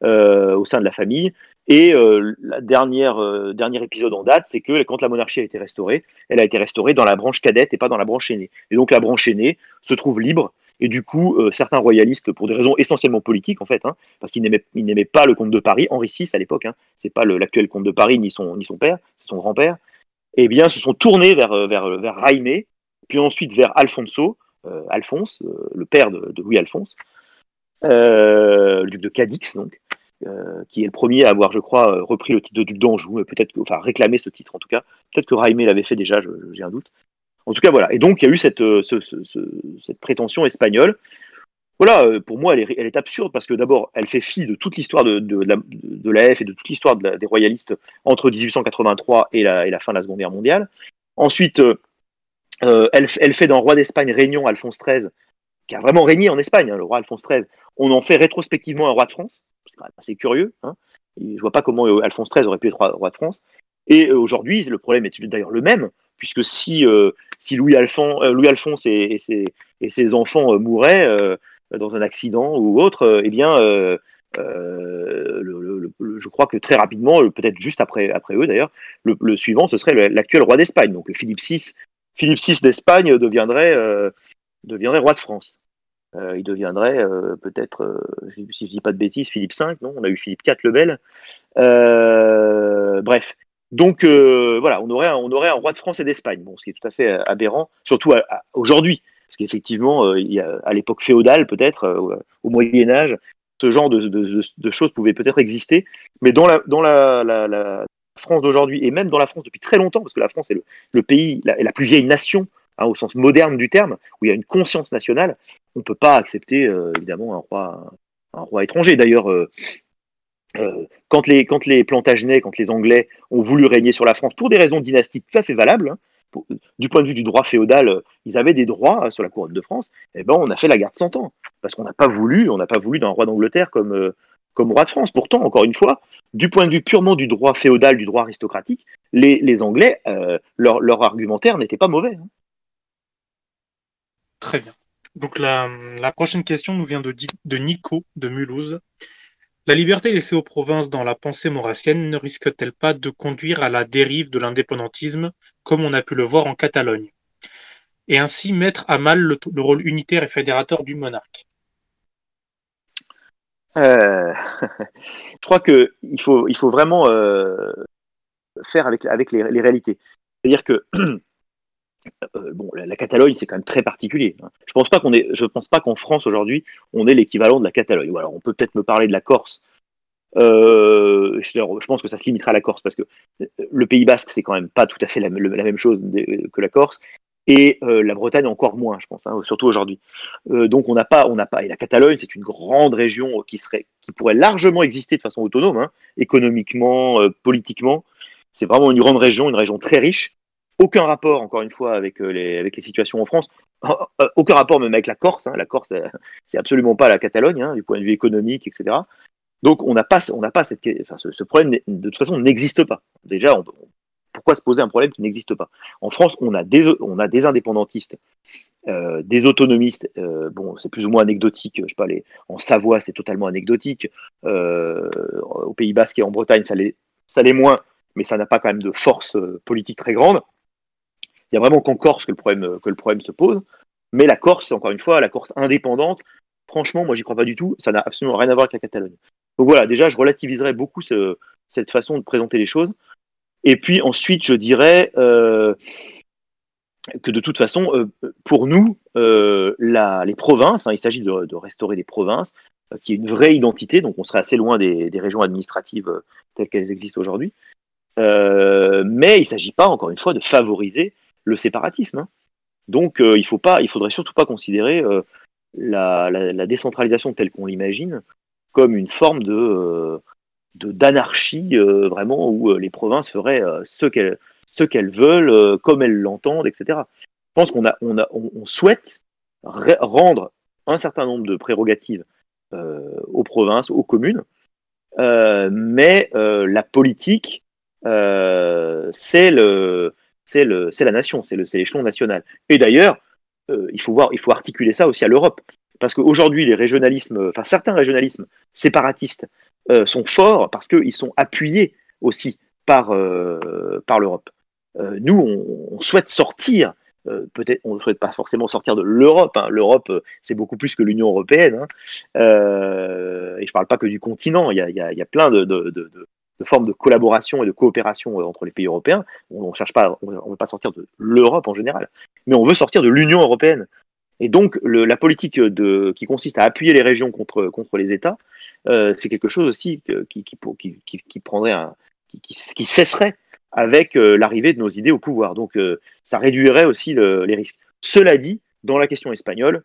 euh, au sein de la famille. Et le la dernière dernier épisode en date, c'est que quand la monarchie a été restaurée, elle a été restaurée dans la branche cadette et pas dans la branche aînée. Et donc la branche aînée se trouve libre. Et du coup, certains royalistes, pour des raisons essentiellement politiques en fait, hein, parce qu'ils n'aimaient pas le comte de Paris, Henri VI à l'époque, hein, c'est pas l'actuel comte de Paris ni son ni son père, c'est son grand-père. Eh bien, se sont tournés vers vers vers Raimé, puis ensuite vers Alfonso, euh, Alphonse, euh, le père de, Louis-Alphonse, euh, duc de Cadix, donc, qui est le premier à avoir, je crois, repris le titre de duc d'Anjou, peut-être, enfin réclamé ce titre en tout cas. Peut-être que Raimé l'avait fait déjà, j'ai un doute. En tout cas, voilà. Et donc, il y a eu cette, cette prétention espagnole. Voilà, pour moi, elle est, absurde parce que d'abord, elle fait fi de toute l'histoire de, la, de, la, F et de toute l'histoire des royalistes entre 1883 et la, et fin de la Seconde Guerre mondiale. Ensuite, euh, elle, fait d'un roi d'Espagne régnant Alphonse XIII, qui a vraiment régné en Espagne, hein, le roi Alphonse XIII, on en fait rétrospectivement un roi de France. C'est quand même assez curieux. Hein. Je vois pas comment euh, Alphonse XIII aurait pu être roi, de France. Et euh, aujourd'hui, le problème est d'ailleurs le même, puisque si, Louis, Louis, Alphonse et, ses, enfants mouraient dans un accident ou autre, eh bien, je crois que très rapidement, peut-être juste après, après eux d'ailleurs, le, suivant, ce serait l'actuel roi d'Espagne. Donc Philippe VI Philippe VI d'Espagne deviendrait, euh, deviendrait roi de France. Euh, il deviendrait euh, peut-être, si je dis pas de bêtises, Philippe V, non On a eu Philippe IV le Bel. bref. Donc voilà, on aurait, un, on aurait un roi de France et d'Espagne, bon, ce qui est tout à fait aberrant, surtout aujourd'hui, parce qu'effectivement, à l'époque féodale peut-être, au Moyen Âge, ce genre de, choses pouvaient peut-être exister, mais dans la, France d'aujourd'hui, et même dans la France depuis très longtemps, parce que la France est le, pays, la, la, plus vieille nation, hein, au sens moderne du terme, où il y a une conscience nationale, on ne peut pas accepter euh, évidemment un roi, étranger. D'ailleurs, euh, euh, quand, les, quand les Plantagenets, quand les Anglais ont voulu régner sur la France pour des raisons dynastiques tout à fait valables, hein, du point de vue du droit féodal, ils avaient des droits sur la couronne de France, eh ben on a fait la garde 100 ans, parce qu'on n'a pas voulu, on n'a pas voulu d'un roi d'Angleterre comme, comme roi de France. Pourtant, encore une fois, du point de vue purement du droit féodal, du droit aristocratique, les, Anglais, euh, leur, argumentaire n'était pas mauvais. Hein. Très bien. Donc la, prochaine question nous vient de, de Nico de Mulhouse. La liberté laissée aux provinces dans la pensée maurassienne ne risque-t-elle pas de conduire à la dérive de l'indépendantisme, comme on a pu le voir en Catalogne, et ainsi mettre à mal le rôle unitaire et fédérateur du monarque euh, je crois qu'il faut, vraiment euh, faire avec, avec les, réalités. C'est-à-dire que euh, bon, la, Catalogne, c'est quand même très particulier. Hein. Je pense pas qu'on est, je pense pas qu'en France aujourd'hui, on est l'équivalent de la Catalogne. Ou alors, on peut peut-être me parler de la Corse. je pense que ça se limitera à la Corse parce que le Pays Basque, c'est quand même pas tout à fait la, même chose que la Corse et euh, la Bretagne encore moins, je pense, hein, surtout aujourd'hui. Euh, donc on n'a pas, on n'a pas, et la Catalogne, c'est une grande région qui serait, qui pourrait largement exister de façon autonome, hein, économiquement, euh, politiquement. C'est vraiment une grande région, une région très riche. Aucun rapport, encore une fois, avec les, avec les situations en France. aucun rapport même avec la Corse. Hein. La Corse, c'est absolument pas la Catalogne, hein, du point de vue économique, etc. Donc on n'a pas, on pas cette, ce, problème de toute façon n'existe pas. Déjà, pourquoi se poser un problème qui n'existe pas? En France, on a des, indépendantistes, euh, des autonomistes. Euh, bon, c'est plus ou moins anecdotique. Je sais pas, en Savoie, c'est totalement anecdotique. Euh, au Pays Basque et en Bretagne, ça l'est, ça l'est moins, mais ça n'a pas quand même de force politique très grande. Il y a vraiment qu'en Corse que le problème, que le problème se pose. Mais la Corse, encore une fois, la Corse indépendante, franchement, moi, j'y crois pas du tout. Ça n'a absolument rien à voir avec la Catalogne. Donc voilà, déjà, je relativiserai beaucoup cette façon de présenter les choses. Et puis ensuite, je dirais, euh, que de toute façon, pour nous, les provinces, hein, il s'agit de, restaurer des provinces, qui est une vraie identité, donc on serait assez loin des, régions administratives telles qu'elles existent aujourd'hui. mais il ne s'agit pas, encore une fois, de favoriser le séparatisme. Hein. Donc il faut pas, il faudrait surtout pas considérer la, décentralisation telle qu'on l'imagine comme une forme de d'anarchie vraiment où les provinces feraient ce qu'elles ce qu'elles veulent, comme elles l'entendent, etc. Je pense qu'on a, on a, on, souhaite rendre un certain nombre de prérogatives aux provinces, aux communes, mais la politique, c'est le, c'est la nation, c'est l'échelon national. Et d'ailleurs, euh, il faut voir, il faut articuler ça aussi à l'Europe, parce qu'aujourd'hui les régionalismes, enfin certains régionalismes séparatistes euh, sont forts parce qu'ils sont appuyés aussi par euh, l'Europe. nous, on, souhaite sortir. Peut-être, on ne souhaite pas forcément sortir de l'Europe. Hein. L'Europe, c'est beaucoup plus que l'Union européenne. Hein. et je ne parle pas que du continent. Il y a, plein de, de collaboration et de coopération euh, entre les pays européens. On ne cherche pas, on ne veut pas sortir de l'Europe en général, mais on veut sortir de l'Union européenne. Et donc la politique de, qui consiste à appuyer les régions contre, les États, euh, c'est quelque chose aussi qui, qui, prendrait un, qui, cesserait avec euh, l'arrivée de nos idées au pouvoir. Donc ça réduirait aussi les risques. Cela dit, dans la question espagnole,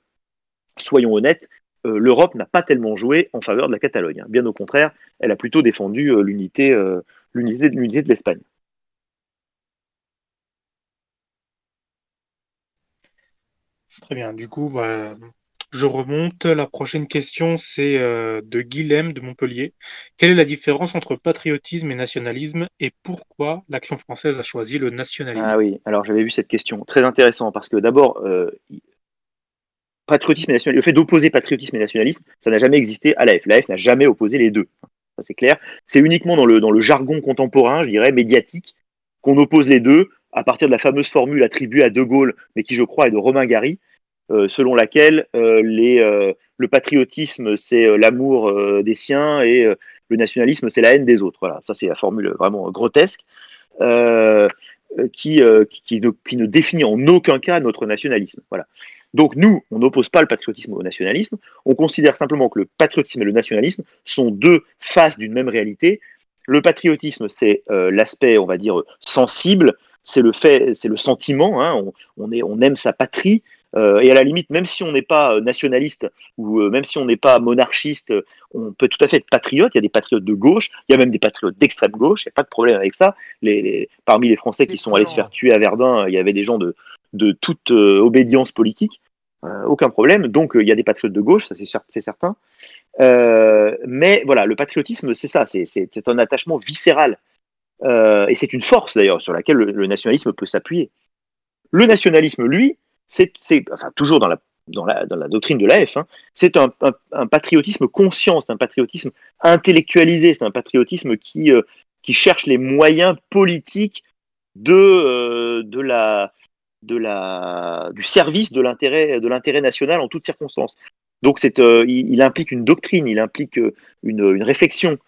soyons honnêtes, euh, l'Europe n'a pas tellement joué en faveur de la Catalogne. Hein. Bien au contraire, elle a plutôt défendu euh, l'unité, euh, l'unité, de l'Espagne. Très bien. Du coup, bah, je remonte. La prochaine question, c'est de Guilhem de Montpellier. Quelle est la différence entre patriotisme et nationalisme et pourquoi l'action française a choisi le nationalisme? Ah oui, alors j'avais vu cette question. Très intéressant parce que d'abord, patriotisme et le fait d'opposer patriotisme et nationalisme, ça n'a jamais existé à l'AF. L'AF n'a jamais opposé les deux. Ça, c'est clair. C'est uniquement dans le, dans le jargon contemporain, je dirais, médiatique, qu'on oppose les deux à partir de la fameuse formule attribuée à De Gaulle, mais qui, je crois, est de Romain Gary, euh, selon laquelle euh, les, euh, le patriotisme, c'est l'amour des siens et le nationalisme, c'est la haine des autres. Voilà, ça, c'est la formule vraiment grotesque. Qui, qui, ne, qui, ne, définit en aucun cas notre nationalisme. Voilà. Donc nous, on n'oppose pas le patriotisme au nationalisme, on considère simplement que le patriotisme et le nationalisme sont deux faces d'une même réalité. Le patriotisme, c'est euh, l'aspect, on va dire, sensible, c'est le fait, c'est le sentiment, hein, on, aime sa patrie, euh, et à la limite, même si on n'est pas euh, nationaliste ou même si on n'est pas monarchiste, on peut tout à fait être patriote. Il y a des patriotes de gauche, il y a même des patriotes d'extrême gauche, il n'y a pas de problème avec ça. Les, parmi les Français qui sont allés se faire tuer à Verdun, il y avait des gens de, de toute euh, obédience politique, euh, aucun problème. Donc euh, il y a des patriotes de gauche, ça c'est certain. mais voilà, le patriotisme, c'est ça, c'est un attachement viscéral. et c'est une force d'ailleurs sur laquelle le, nationalisme peut s'appuyer. Le nationalisme, lui, c'est toujours dans la, doctrine de l'AF, hein, c'est un, patriotisme conscient, c'est un patriotisme intellectualisé, c'est un patriotisme qui, qui cherche les moyens politiques de, la, du service de l'intérêt, national en toutes circonstances. Donc euh, il, implique une doctrine, il implique euh, une réflexion.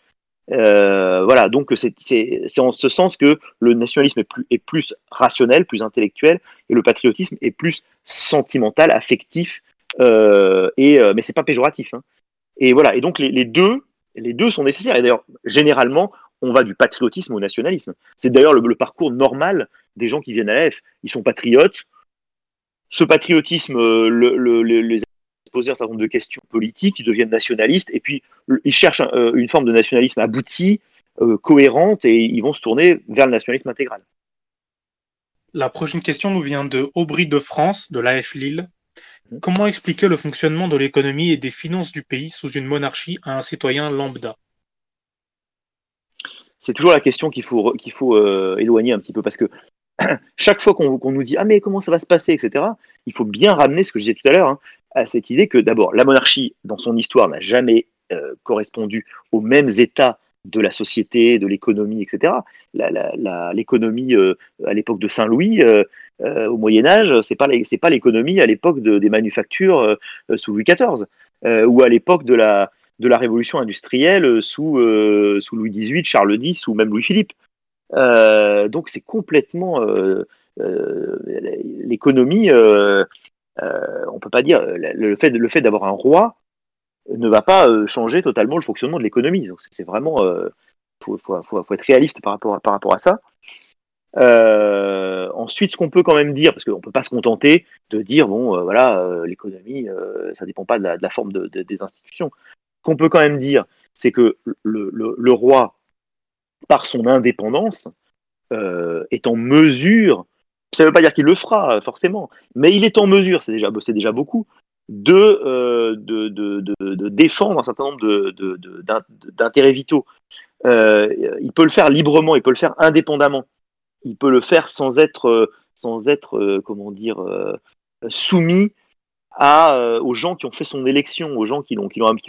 Euh, voilà, donc c'est, en ce sens que le nationalisme est plus, rationnel, plus intellectuel, et le patriotisme est plus sentimental, affectif, et, mais c'est pas péjoratif. Hein. Et voilà, et donc les, deux, les deux sont nécessaires. Et d'ailleurs, généralement, on va du patriotisme au nationalisme. C'est d'ailleurs le, parcours normal des gens qui viennent à l'AF. Ils sont patriotes. Ce patriotisme euh, le, les posé un certain nombre de questions politiques, ils deviennent nationalistes, et puis ils cherchent euh, une forme de nationalisme abouti, euh, cohérente, et ils vont se tourner vers le nationalisme intégral. La prochaine question nous vient de Aubry de France, de l'AF Lille. Mmh. Comment expliquer le fonctionnement de l'économie et des finances du pays sous une monarchie à un citoyen lambda? C'est toujours la question qu'il faut, qu'il faut euh, éloigner un petit peu parce que chaque fois qu'on nous dit ah mais comment ça va se passer? etc il faut bien ramener ce que je disais tout à l'heure hein, à cette idée que d'abord la monarchie dans son histoire n'a jamais euh, correspondu aux mêmes états de la société, de l'économie, etc. L'économie euh, à l'époque de Saint-Louis, au Moyen Âge, c'est pas c'est pas l'économie à l'époque des manufactures sous Louis XIV ou à l'époque de la de la révolution industrielle euh, sous, euh, sous Louis XVIII, Charles X ou même Louis-Philippe. Euh, donc c'est complètement l'économie, on peut pas dire le fait, le fait d'avoir un roi ne va pas changer totalement le fonctionnement de l'économie. Donc c'est vraiment, faut, faut, faut, être réaliste par rapport à, par rapport à ça. Euh, ensuite, ce qu'on peut quand même dire, parce qu'on peut pas se contenter de dire, bon, euh, voilà, euh, l'économie, ça dépend pas de la, forme des institutions. Ce qu'on peut quand même dire, c'est que le, roi, par son indépendance, est en mesure, ça ne veut pas dire qu'il le fera forcément, mais il est en mesure, c'est déjà, beaucoup, de, de, défendre un certain nombre d'intérêts vitaux. il peut le faire librement, il peut le faire indépendamment il peut le faire sans être, euh, euh, comment dire, euh, soumis aux gens qui ont fait son élection, aux gens qui l'ont,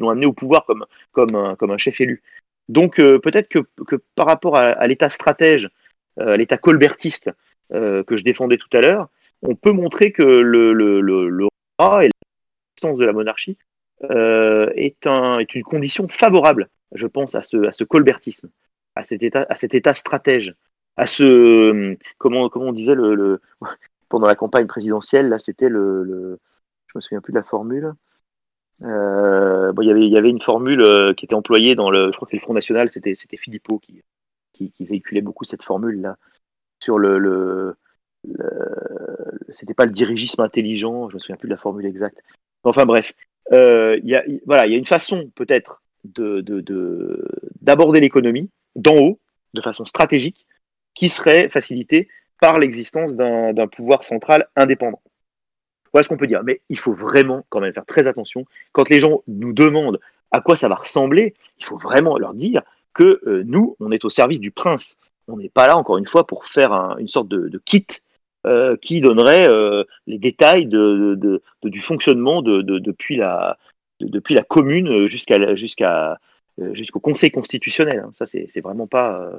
amené au pouvoir comme, un, chef élu. Donc peut-être que, que, par rapport à, l'état stratège, à l'état colbertiste que je défendais tout à l'heure, on peut montrer que le, le, roi et l'existence de la monarchie est, un, est une condition favorable, je pense, à ce, colbertisme, à cet état, stratège, à ce comment comment on disait pendant la campagne présidentielle là c'était le, le, je me souviens plus de la formule euh, il y avait une formule euh, qui était employée dans le je crois que c'est le Front National c'était Philippot qui, qui, qui véhiculait beaucoup cette formule là sur le, c'était pas le dirigisme intelligent je me souviens plus de la formule exacte enfin bref euh, il y a voilà il y a une façon peut-être de d'aborder de, l'économie d'en haut de façon stratégique qui serait facilité par l'existence d'un pouvoir central indépendant. Voilà ce qu'on peut dire. Mais il faut vraiment quand même faire très attention. Quand les gens nous demandent à quoi ça va ressembler, il faut vraiment leur dire que euh, nous, on est au service du prince. On n'est pas là, encore une fois, pour faire une sorte de, kit euh, qui donnerait euh, les détails de, du fonctionnement depuis, la, depuis la commune jusqu'à jusqu'à jusqu'au Conseil constitutionnel. Hein. Ça, c'est vraiment pas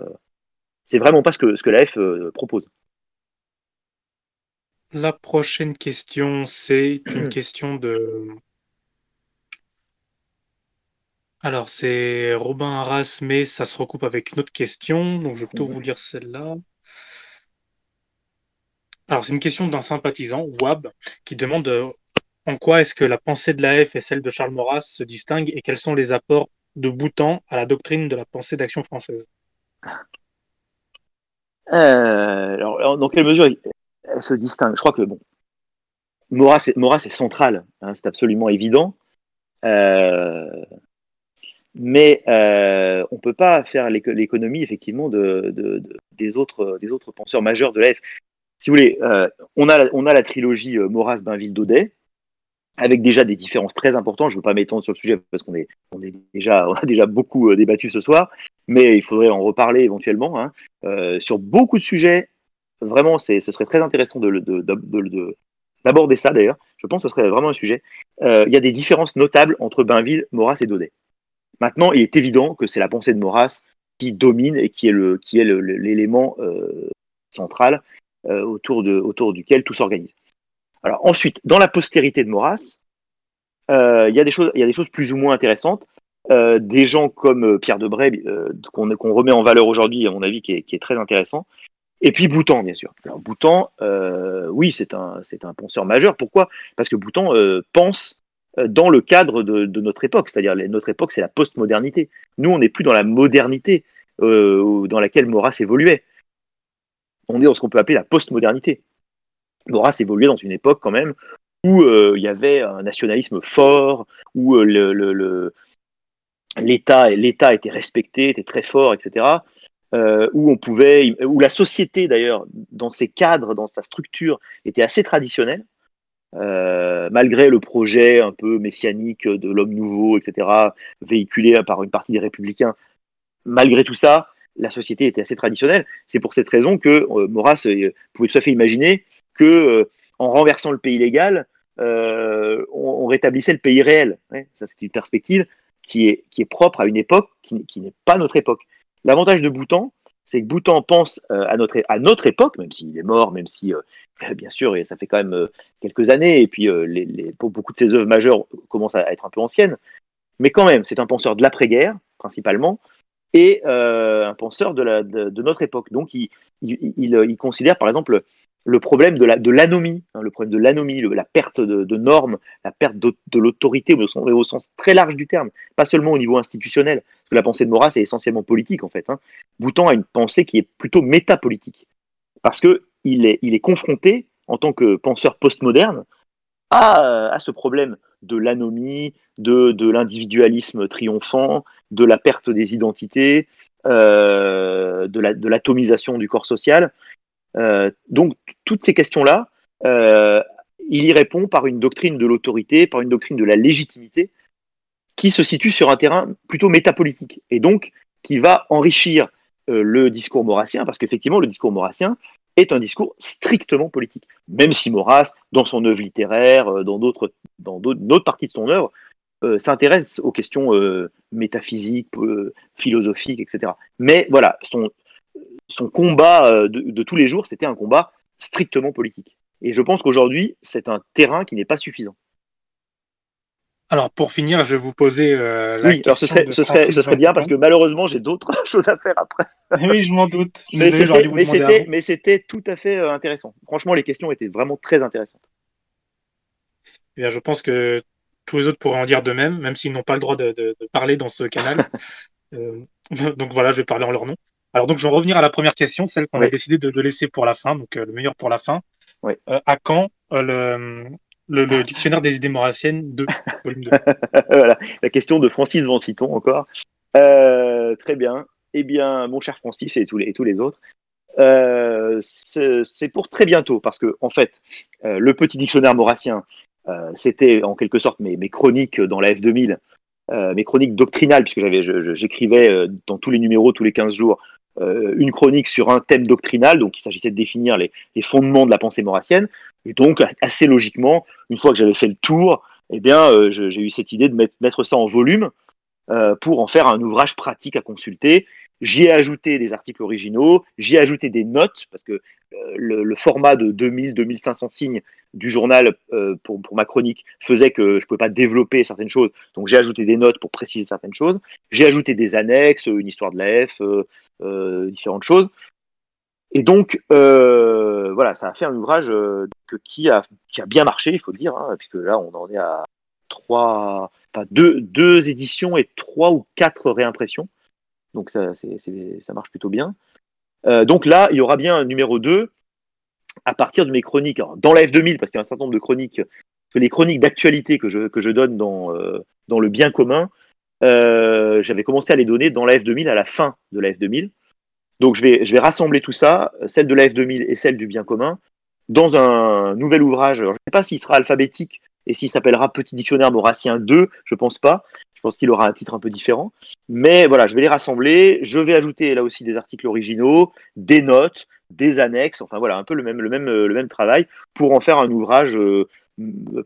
c'est vraiment pas ce que, ce que la F euh, propose. La prochaine question, c'est une question de. Alors, c'est Robin Arras, mais ça se recoupe avec une autre question, donc je vais plutôt vous lire celle-là. Alors, c'est une question d'un sympathisant, Wab, qui demande euh, en quoi est-ce que la pensée de la F et celle de Charles Maurras se distinguent et quels sont les apports de Boutan à la doctrine de la pensée d'action française? Euh, alors, dans quelle mesure elle se distingue? Je crois que bon, Maurras est, central, hein, c'est absolument évident. Euh, mais euh, on ne peut pas faire l'économie effectivement de, des, autres, des autres penseurs majeurs de l'AF. Si vous voulez, on, a, on a la trilogie Maurras, Bainville, Daudet, avec déjà des différences très importantes. Je ne veux pas m'étendre sur le sujet parce qu'on est, on est déjà, on a déjà beaucoup débattu ce soir mais il faudrait en reparler éventuellement. Hein. Euh, sur beaucoup de sujets, vraiment, ce serait très intéressant d'aborder ça d'ailleurs. Je pense que ce serait vraiment un sujet. Euh, il y a des différences notables entre Bainville, Maurras et Daudet. Maintenant, il est évident que c'est la pensée de Maurras qui domine et qui est l'élément euh, central autour, de, autour duquel tout s'organise. Alors ensuite, dans la postérité de Maurras, il y, a des choses, il y a des choses plus ou moins intéressantes. Euh, des gens comme euh, Pierre Debray, euh, qu'on remet en valeur aujourd'hui, à mon avis, qui est, très intéressant. Et puis Boutan, bien sûr. Alors Boutan, oui, c'est un, un penseur majeur. Pourquoi? Parce que Boutan pense dans le cadre de, notre époque, c'est-à-dire notre époque, c'est la postmodernité. Nous, on n'est plus dans la modernité dans laquelle Maurras évoluait. On est dans ce qu'on peut appeler la postmodernité. Maurras évoluait dans une époque quand même où il y avait un nationalisme fort, où l'État était respecté, était très fort, etc. Euh, où on pouvait, où la société d'ailleurs, dans ses cadres, dans sa structure, était assez traditionnelle, euh, malgré le projet un peu messianique de l'homme nouveau, etc., véhiculé par une partie des républicains. Malgré tout ça, la société était assez traditionnelle. C'est pour cette raison que euh, Maurras pouvait tout à fait imaginer que, en renversant le pays légal, on, rétablissait le pays réel. ça, c'est une perspective qui est, qui est propre à une époque qui, qui n'est pas notre époque. L'avantage de Boutan, c'est que Boutan pense euh, à, notre, époque, même s'il est mort, même si, euh, bien sûr, ça fait quand même euh, quelques années, et puis beaucoup de ses œuvres majeures commencent à être un peu anciennes, mais quand même, c'est un penseur de l'après-guerre, principalement, et un penseur de, notre époque. Donc, il, il, il, considère, par exemple, le problème de l'anomie, hein, le problème de l'anomie, la perte de, normes, la perte de, l'autorité au, sens très large du terme, pas seulement au niveau institutionnel, la pensée de Maurras est essentiellement politique en fait. Hein. Boutant a une pensée qui est plutôt métapolitique, parce qu'il est, il confronté en tant que penseur postmoderne à, ce problème de l'anomie, de, de l'individualisme triomphant, de la perte des identités, euh, de l'atomisation du corps social. Euh, donc toutes ces questions-là, euh, il y répond par une doctrine de l'autorité, par une doctrine de la légitimité, qui se situe sur un terrain plutôt métapolitique, et donc qui va enrichir le discours maurassien, parce qu'effectivement, le discours maurassien est un discours strictement politique. Même si Maurras, dans son œuvre littéraire, dans d'autres, dans d'autres parties de son œuvre, s'intéresse aux questions métaphysiques, philosophiques, etc. Mais voilà, son, son combat euh, de, tous les jours, c'était un combat strictement politique. Et je pense qu'aujourd'hui, c'est un terrain qui n'est pas suffisant. Alors pour finir, je vais vous poser euh, la oui, alors ce serait, ce serait, ce serait bien parce que malheureusement j'ai d'autres choses à faire après. oui, je m'en doute. mais c'était tout à fait euh, intéressant. Franchement, les questions étaient vraiment très intéressantes. Eh bien, je pense que tous les autres pourraient en dire de même, même s'ils n'ont pas le droit de, parler dans ce canal. donc voilà, je vais parler en leur nom. Alors donc, je vais revenir à la première question, celle qu'on a décidé de, laisser pour la fin, donc euh, le meilleur pour la fin. Oui. Euh, à quand euh, le, le, dictionnaire des idées maurassiennes 2, volume 2 Voilà, la question de Francis Vanciton encore. très bien. Eh bien, mon cher Francis et tous les, tous les autres, c'est pour très bientôt, parce que en fait, le petit dictionnaire maurassien, c'était en quelque sorte mes, mes, chroniques dans la F2000, mes chroniques doctrinales, puisque j'écrivais dans tous les numéros tous les 15 jours euh, une chronique sur un thème doctrinal, donc il s'agissait de définir les, fondements de la pensée maurassienne. Et donc, assez logiquement, une fois que j'avais fait le tour, eh bien, euh, j'ai eu cette idée de mettre, ça en volume euh, pour en faire un ouvrage pratique à consulter. J'y ai ajouté des articles originaux, j'y ai ajouté des notes, parce que le, format de 2000-2500 signes du journal pour, pour, ma chronique faisait que je ne pouvais pas développer certaines choses. Donc j'ai ajouté des notes pour préciser certaines choses. J'ai ajouté des annexes, une histoire de la F, euh, différentes choses. Et donc, euh, voilà, ça a fait un ouvrage euh, qui, a, bien marché, il faut le dire, hein, puisque là, on en est à trois, deux éditions et trois ou quatre réimpressions. Donc, ça, ça marche plutôt bien. donc là, il y aura bien un numéro 2 à partir de mes chroniques. dans la F2000, parce qu'il y a un certain nombre de chroniques, que les chroniques d'actualité que je, donne dans, dans le bien commun, euh, j'avais commencé à les donner dans la F2000 à la fin de la F2000. Donc je vais, je vais rassembler tout ça, celle de la F2000 et celle du bien commun, dans un nouvel ouvrage. je ne sais pas s'il sera alphabétique et s'il s'appellera Petit Dictionnaire Maurassien 2, je pense pas. Je pense qu'il aura un titre un peu différent. Mais voilà, je vais les rassembler. Je vais ajouter là aussi des articles originaux, des notes, des annexes, enfin voilà, un peu le même, le même, le même travail pour en faire un ouvrage euh,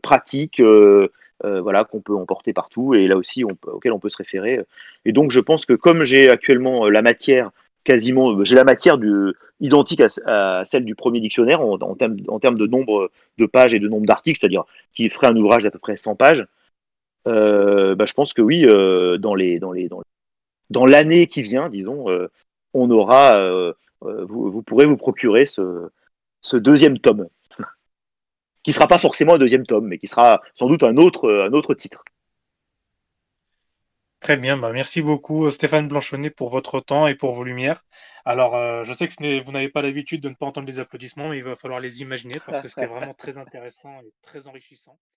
pratique, euh, euh, voilà, qu'on peut emporter partout et là aussi auquel on peut se référer. Et donc je pense que comme j'ai actuellement la matière quasiment, euh, j'ai la matière identique à, celle du premier dictionnaire en, termes, de nombre de pages et de nombre d'articles, c'est-à-dire qui ferait un ouvrage d'à peu près 100 pages. bah, je pense que oui, dans les dans l'année qui vient, disons, on aura, vous, pourrez vous procurer ce, deuxième tome qui sera pas forcément un deuxième tome, mais qui sera sans doute un autre titre. Très bien, bah merci beaucoup Stéphane Blanchonnet pour votre temps et pour vos lumières. Alors, euh, je sais que vous n'avez pas l'habitude de ne pas entendre les applaudissements, mais il va falloir les imaginer parce que c'était vraiment très intéressant et très enrichissant.